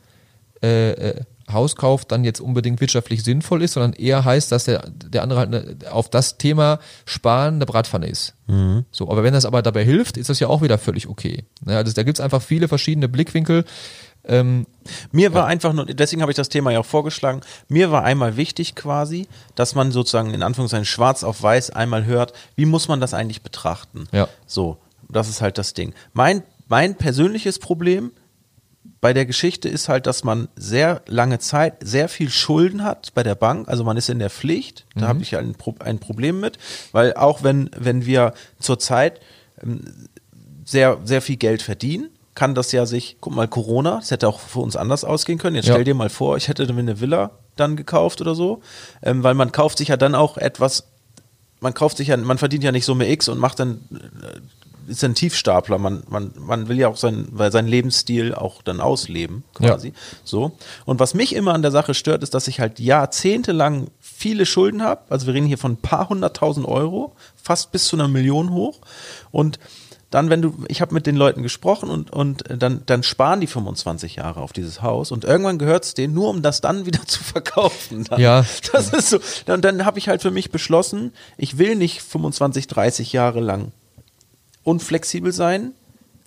[SPEAKER 2] äh, äh, Hauskauf dann jetzt unbedingt wirtschaftlich sinnvoll ist, sondern eher heißt, dass der, der andere halt eine, auf das Thema Sparen eine Bratpfanne ist. So, aber wenn das aber dabei hilft, ist das ja auch wieder völlig okay. Ne, also da gibt's einfach viele verschiedene Blickwinkel. Ähm,
[SPEAKER 1] Mir war einfach nur, deswegen habe ich das Thema ja auch vorgeschlagen, mir war einmal wichtig quasi, dass man sozusagen in Anführungszeichen schwarz auf weiß einmal hört, wie muss man das eigentlich betrachten.
[SPEAKER 2] Ja.
[SPEAKER 1] So, das ist halt das Ding. Mein, mein persönliches Problem bei der Geschichte ist halt, dass man sehr lange Zeit sehr viel Schulden hat bei der Bank. Also man ist in der Pflicht. Da habe ich ein, Pro ein Problem mit, weil auch wenn, wenn wir zurzeit ähm, sehr, sehr viel Geld verdienen, kann das ja sich, guck mal, Corona, das hätte auch für uns anders ausgehen können. Jetzt
[SPEAKER 2] Ja.
[SPEAKER 1] stell dir mal vor, ich hätte mir eine Villa dann gekauft oder so, ähm, weil man kauft sich ja dann auch etwas, man kauft sich ja, man verdient ja nicht Summe X und macht dann, äh, ist ein Tiefstapler. Man, man, man will ja auch sein, weil seinen Lebensstil auch dann ausleben, quasi. So. Und was mich immer an der Sache stört, ist, dass ich halt jahrzehntelang viele Schulden habe. Also wir reden hier von ein paar hunderttausend Euro, fast bis zu einer Million hoch. Und dann, wenn du, ich habe mit den Leuten gesprochen und, und dann, dann sparen die 25 Jahre auf dieses Haus und irgendwann gehört es denen nur, um das dann wieder zu verkaufen. Dann,
[SPEAKER 2] Ja.
[SPEAKER 1] Das ist so. Dann, dann habe ich halt für mich beschlossen, ich will nicht 25, 30 Jahre lang unflexibel sein,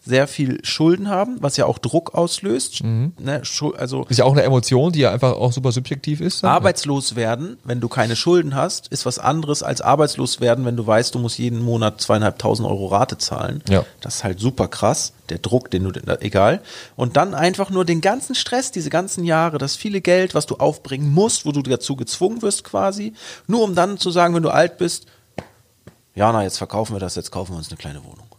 [SPEAKER 1] sehr viel Schulden haben, was ja auch Druck auslöst.
[SPEAKER 2] Mhm.
[SPEAKER 1] Ne, also
[SPEAKER 2] ist ja auch eine Emotion, die ja einfach auch super subjektiv ist.
[SPEAKER 1] Arbeitslos werden, wenn du keine Schulden hast, ist was anderes als arbeitslos werden, wenn du weißt, du musst jeden Monat zweieinhalbtausend Euro Rate zahlen.
[SPEAKER 2] Ja.
[SPEAKER 1] Das ist halt super krass, der Druck, den du, egal. Und dann einfach nur den ganzen Stress, diese ganzen Jahre, das viele Geld, was du aufbringen musst, wo du dazu gezwungen wirst quasi, nur um dann zu sagen, wenn du alt bist, ja, na, jetzt verkaufen wir das, jetzt kaufen wir uns eine kleine Wohnung.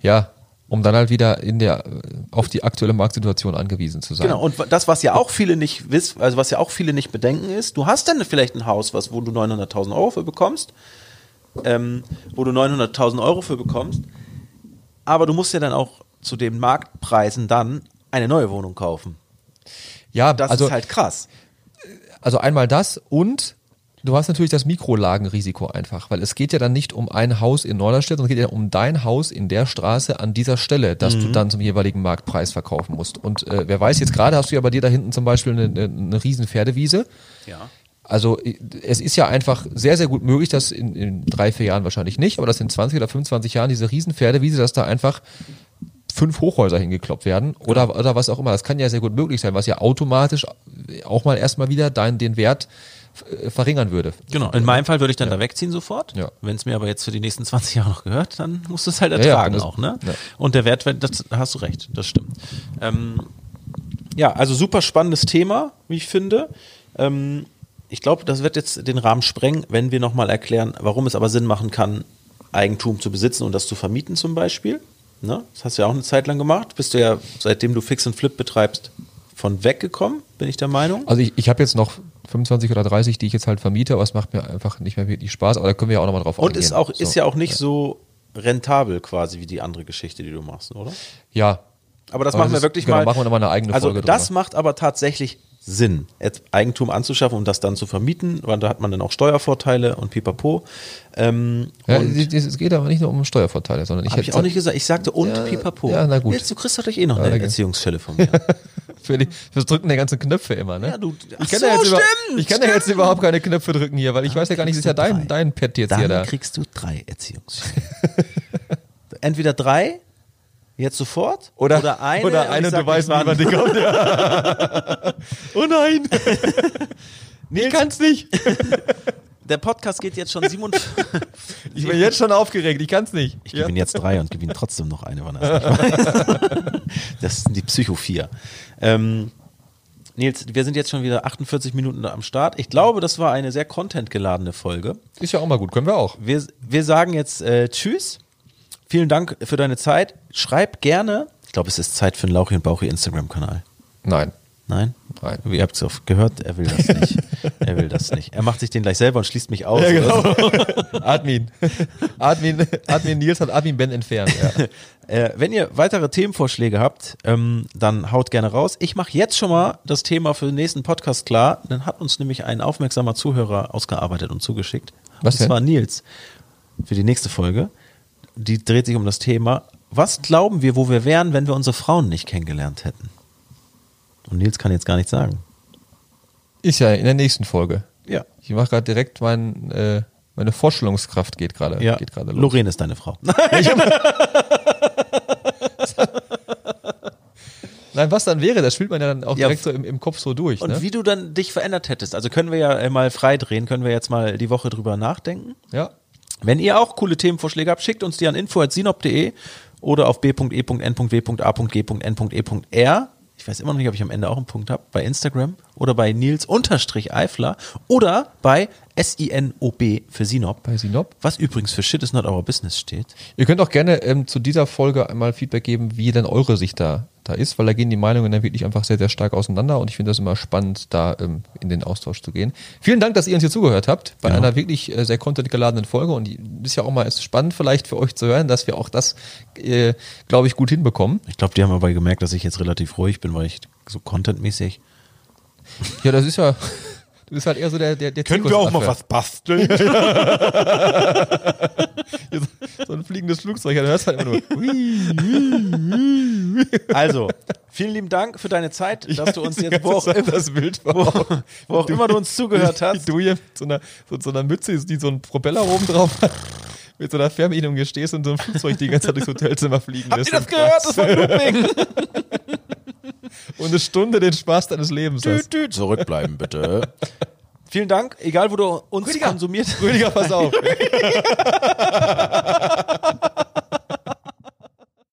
[SPEAKER 2] Ja, um dann halt wieder in der auf die aktuelle Marktsituation angewiesen zu sein.
[SPEAKER 1] Genau, und das, was ja auch viele nicht wissen, also was ja auch viele nicht bedenken ist, du hast dann vielleicht ein Haus, was, wo du 900.000 Euro für bekommst, ähm, wo du 900.000 Euro für bekommst, aber du musst ja dann auch zu den Marktpreisen dann eine neue Wohnung kaufen.
[SPEAKER 2] Ja,
[SPEAKER 1] Das
[SPEAKER 2] also
[SPEAKER 1] ist halt krass.
[SPEAKER 2] also einmal das und du hast natürlich das Mikrolagenrisiko einfach, weil es geht ja dann nicht um ein Haus in Norderstedt, sondern es geht ja um dein Haus in der Straße an dieser Stelle, das
[SPEAKER 1] Mhm.
[SPEAKER 2] du dann zum jeweiligen Marktpreis verkaufen musst. Und äh, wer weiß, jetzt gerade hast du ja bei dir da hinten zum Beispiel eine, eine, eine riesen Pferdewiese.
[SPEAKER 1] Ja.
[SPEAKER 2] Also i- es ist ja einfach sehr, sehr gut möglich, dass in, in drei, vier Jahren wahrscheinlich nicht, aber dass in 20 oder 25 Jahren diese riesen Pferdewiese, dass da einfach fünf Hochhäuser hingekloppt werden oder, oder was auch immer. Das kann ja sehr gut möglich sein, was ja automatisch auch mal erstmal wieder dein, den Wert äh, verringern würde.
[SPEAKER 1] Genau. In meinem Fall würde ich dann da wegziehen sofort.
[SPEAKER 2] Ja.
[SPEAKER 1] Wenn es mir aber jetzt für die nächsten 20 Jahre noch gehört, dann musst du es halt
[SPEAKER 2] ja,
[SPEAKER 1] ertragen
[SPEAKER 2] das-
[SPEAKER 1] auch, ne?
[SPEAKER 2] ja.
[SPEAKER 1] Und der Wert, das da hast du recht, das stimmt. Ähm, ja, also super spannendes Thema, wie ich finde. Ähm, ich glaube, das wird jetzt den Rahmen sprengen, wenn wir nochmal erklären, warum es aber Sinn machen kann, Eigentum zu besitzen und das zu vermieten zum Beispiel. Ne? Das hast du ja auch eine Zeit lang gemacht. Bist du ja, seitdem du Fix und Flip betreibst, von weggekommen, bin ich der Meinung.
[SPEAKER 2] Also ich, ich habe jetzt noch 25 oder 30, die ich jetzt halt vermiete, aber es macht mir einfach nicht mehr wirklich Spaß, aber da können wir ja auch nochmal drauf
[SPEAKER 1] Und
[SPEAKER 2] eingehen.
[SPEAKER 1] ist, auch,
[SPEAKER 2] So.
[SPEAKER 1] ist ja auch nicht so rentabel quasi wie die andere Geschichte, die du machst, oder?
[SPEAKER 2] Ja.
[SPEAKER 1] Aber das
[SPEAKER 2] Aber
[SPEAKER 1] machen
[SPEAKER 2] das
[SPEAKER 1] wir
[SPEAKER 2] ist-
[SPEAKER 1] wirklich
[SPEAKER 2] genau,
[SPEAKER 1] mal.
[SPEAKER 2] machen wir noch mal eine eigene
[SPEAKER 1] also
[SPEAKER 2] Folge
[SPEAKER 1] das
[SPEAKER 2] drüber.
[SPEAKER 1] macht aber tatsächlich Sinn, Eigentum anzuschaffen und das dann zu vermieten, weil da hat man dann auch Steuervorteile und pipapo. Ähm,
[SPEAKER 2] ja
[SPEAKER 1] und
[SPEAKER 2] es geht aber nicht nur um Steuervorteile, sondern ich
[SPEAKER 1] habe ich auch nicht gesagt. Ich sagte und
[SPEAKER 2] Ja,
[SPEAKER 1] pipapo.
[SPEAKER 2] ja, na gut.
[SPEAKER 1] Jetzt, du kriegst doch eh noch
[SPEAKER 2] Ja,
[SPEAKER 1] eine. Erziehungsstelle von mir.
[SPEAKER 2] Für die, fürs Drücken der ganzen Knöpfe immer, ne?
[SPEAKER 1] Ja, du-
[SPEAKER 2] ich kann,
[SPEAKER 1] so,
[SPEAKER 2] ja jetzt über,
[SPEAKER 1] stimmt,
[SPEAKER 2] ich kann ja jetzt überhaupt keine Knöpfe drücken hier, weil ich weiß ja gar nicht, ist ja dein, dein Pad jetzt hier
[SPEAKER 1] Dann
[SPEAKER 2] da.
[SPEAKER 1] kriegst du drei Erziehungsstellen. Entweder drei, jetzt sofort,
[SPEAKER 2] Oder,
[SPEAKER 1] oder eine.
[SPEAKER 2] oder eine du weißt,
[SPEAKER 1] wann.
[SPEAKER 2] die kommt. Ja. oh nein! ich kann's nicht.
[SPEAKER 1] Der Podcast geht jetzt schon 47.
[SPEAKER 2] Ich bin jetzt schon aufgeregt, ich kann's nicht.
[SPEAKER 1] Ich gebe ihm jetzt drei und gebe ihm trotzdem noch eine, wann er es. Das sind die Psycho 4. Ähm, Nils, wir sind jetzt schon wieder 48 Minuten am Start. Ich glaube, das war eine sehr contentgeladene Folge.
[SPEAKER 2] Ist ja auch mal gut, können wir auch.
[SPEAKER 1] Wir, wir sagen jetzt äh, Tschüss. Vielen Dank für deine Zeit. Schreib gerne. Ich glaube, es ist Zeit für einen Lauchi und Bauchi Instagram-Kanal.
[SPEAKER 2] Nein.
[SPEAKER 1] Nein?
[SPEAKER 2] Nein.
[SPEAKER 1] Ihr habt es oft gehört, er will das nicht. er will das nicht. Er macht sich den gleich selber und schließt mich aus.
[SPEAKER 2] Ja, genau.
[SPEAKER 1] so.
[SPEAKER 2] Admin. Admin. Admin Nils hat Admin Ben entfernt. Ja.
[SPEAKER 1] Äh, wenn ihr weitere Themenvorschläge habt, ähm, dann haut gerne raus. Ich mache jetzt schon mal das Thema für den nächsten Podcast klar. Dann hat uns nämlich ein aufmerksamer Zuhörer ausgearbeitet und zugeschickt.
[SPEAKER 2] Was denn?
[SPEAKER 1] zwar Nils für die nächste Folge. Die dreht sich um das Thema, was glauben wir, wo wir wären, wenn wir unsere Frauen nicht kennengelernt hätten? Und Nils kann jetzt gar nichts sagen.
[SPEAKER 2] Ist ja in der nächsten Folge.
[SPEAKER 1] Ja.
[SPEAKER 2] Ich mache gerade direkt mein, äh, meine Vorstellungskraft geht gerade
[SPEAKER 1] Ja,
[SPEAKER 2] geht gerade los.
[SPEAKER 1] Lorraine ist deine Frau.
[SPEAKER 2] Nein, was dann wäre, das spielt man ja dann auch
[SPEAKER 1] Ja,
[SPEAKER 2] direkt so im, im Kopf so durch.
[SPEAKER 1] Und
[SPEAKER 2] ne?
[SPEAKER 1] wie du dann dich verändert hättest. Also können wir ja äh, mal freidrehen, können wir jetzt mal die Woche drüber nachdenken.
[SPEAKER 2] Ja.
[SPEAKER 1] Wenn ihr auch coole Themenvorschläge habt, schickt uns die an info.sinop.de oder auf b.e.n.w.a.g.n.e.r. Ich weiß immer noch nicht, ob ich am Ende auch einen Punkt habe. Bei Instagram oder bei Nils-Eifler oder bei S-I-N-O-B für Sinop.
[SPEAKER 2] Bei Sinop.
[SPEAKER 1] Was übrigens für Shit is not our business steht.
[SPEAKER 2] Ihr könnt auch gerne ähm, zu dieser Folge einmal Feedback geben, wie denn eure Sicht da, da ist, weil da gehen die Meinungen dann wirklich einfach sehr, sehr stark auseinander und ich finde das immer spannend, da ähm, in den Austausch zu gehen. Vielen Dank, dass ihr uns hier zugehört habt bei
[SPEAKER 1] Ja.
[SPEAKER 2] einer wirklich äh, sehr contentgeladenen Folge und die ist ja auch mal spannend vielleicht für euch zu hören, dass wir auch das, äh, glaube ich, gut hinbekommen.
[SPEAKER 1] Ich glaube, die haben aber gemerkt, dass ich jetzt relativ ruhig bin, weil ich so contentmäßig.
[SPEAKER 2] Ja, das ist ja, du bist halt eher so der, der, der Zirkusaffe.
[SPEAKER 1] basteln?
[SPEAKER 2] Hier so, so ein fliegendes Flugzeug, ja, du hörst halt immer nur.
[SPEAKER 1] Also, vielen lieben Dank für deine Zeit, dass du uns jetzt, wo auch,
[SPEAKER 2] das,
[SPEAKER 1] immer,
[SPEAKER 2] das Bild
[SPEAKER 1] wo, wo auch immer du uns zugehört hast.
[SPEAKER 2] du hier mit so einer, so, so einer Mütze, die so einen Propeller oben drauf hat, mit so einer Fernbedienung hier stehst und so ein Flugzeug die ganze Zeit durchs Hotelzimmer fliegen
[SPEAKER 1] Habt
[SPEAKER 2] lässt.
[SPEAKER 1] ihr das gehört? Das war Looping.
[SPEAKER 2] Und eine Stunde den Spaß deines Lebens hast.
[SPEAKER 1] Düt, düt. Zurückbleiben, bitte. Vielen Dank, egal wo du uns
[SPEAKER 2] Rüdiger.
[SPEAKER 1] konsumiert.
[SPEAKER 2] Rüdiger, pass auf.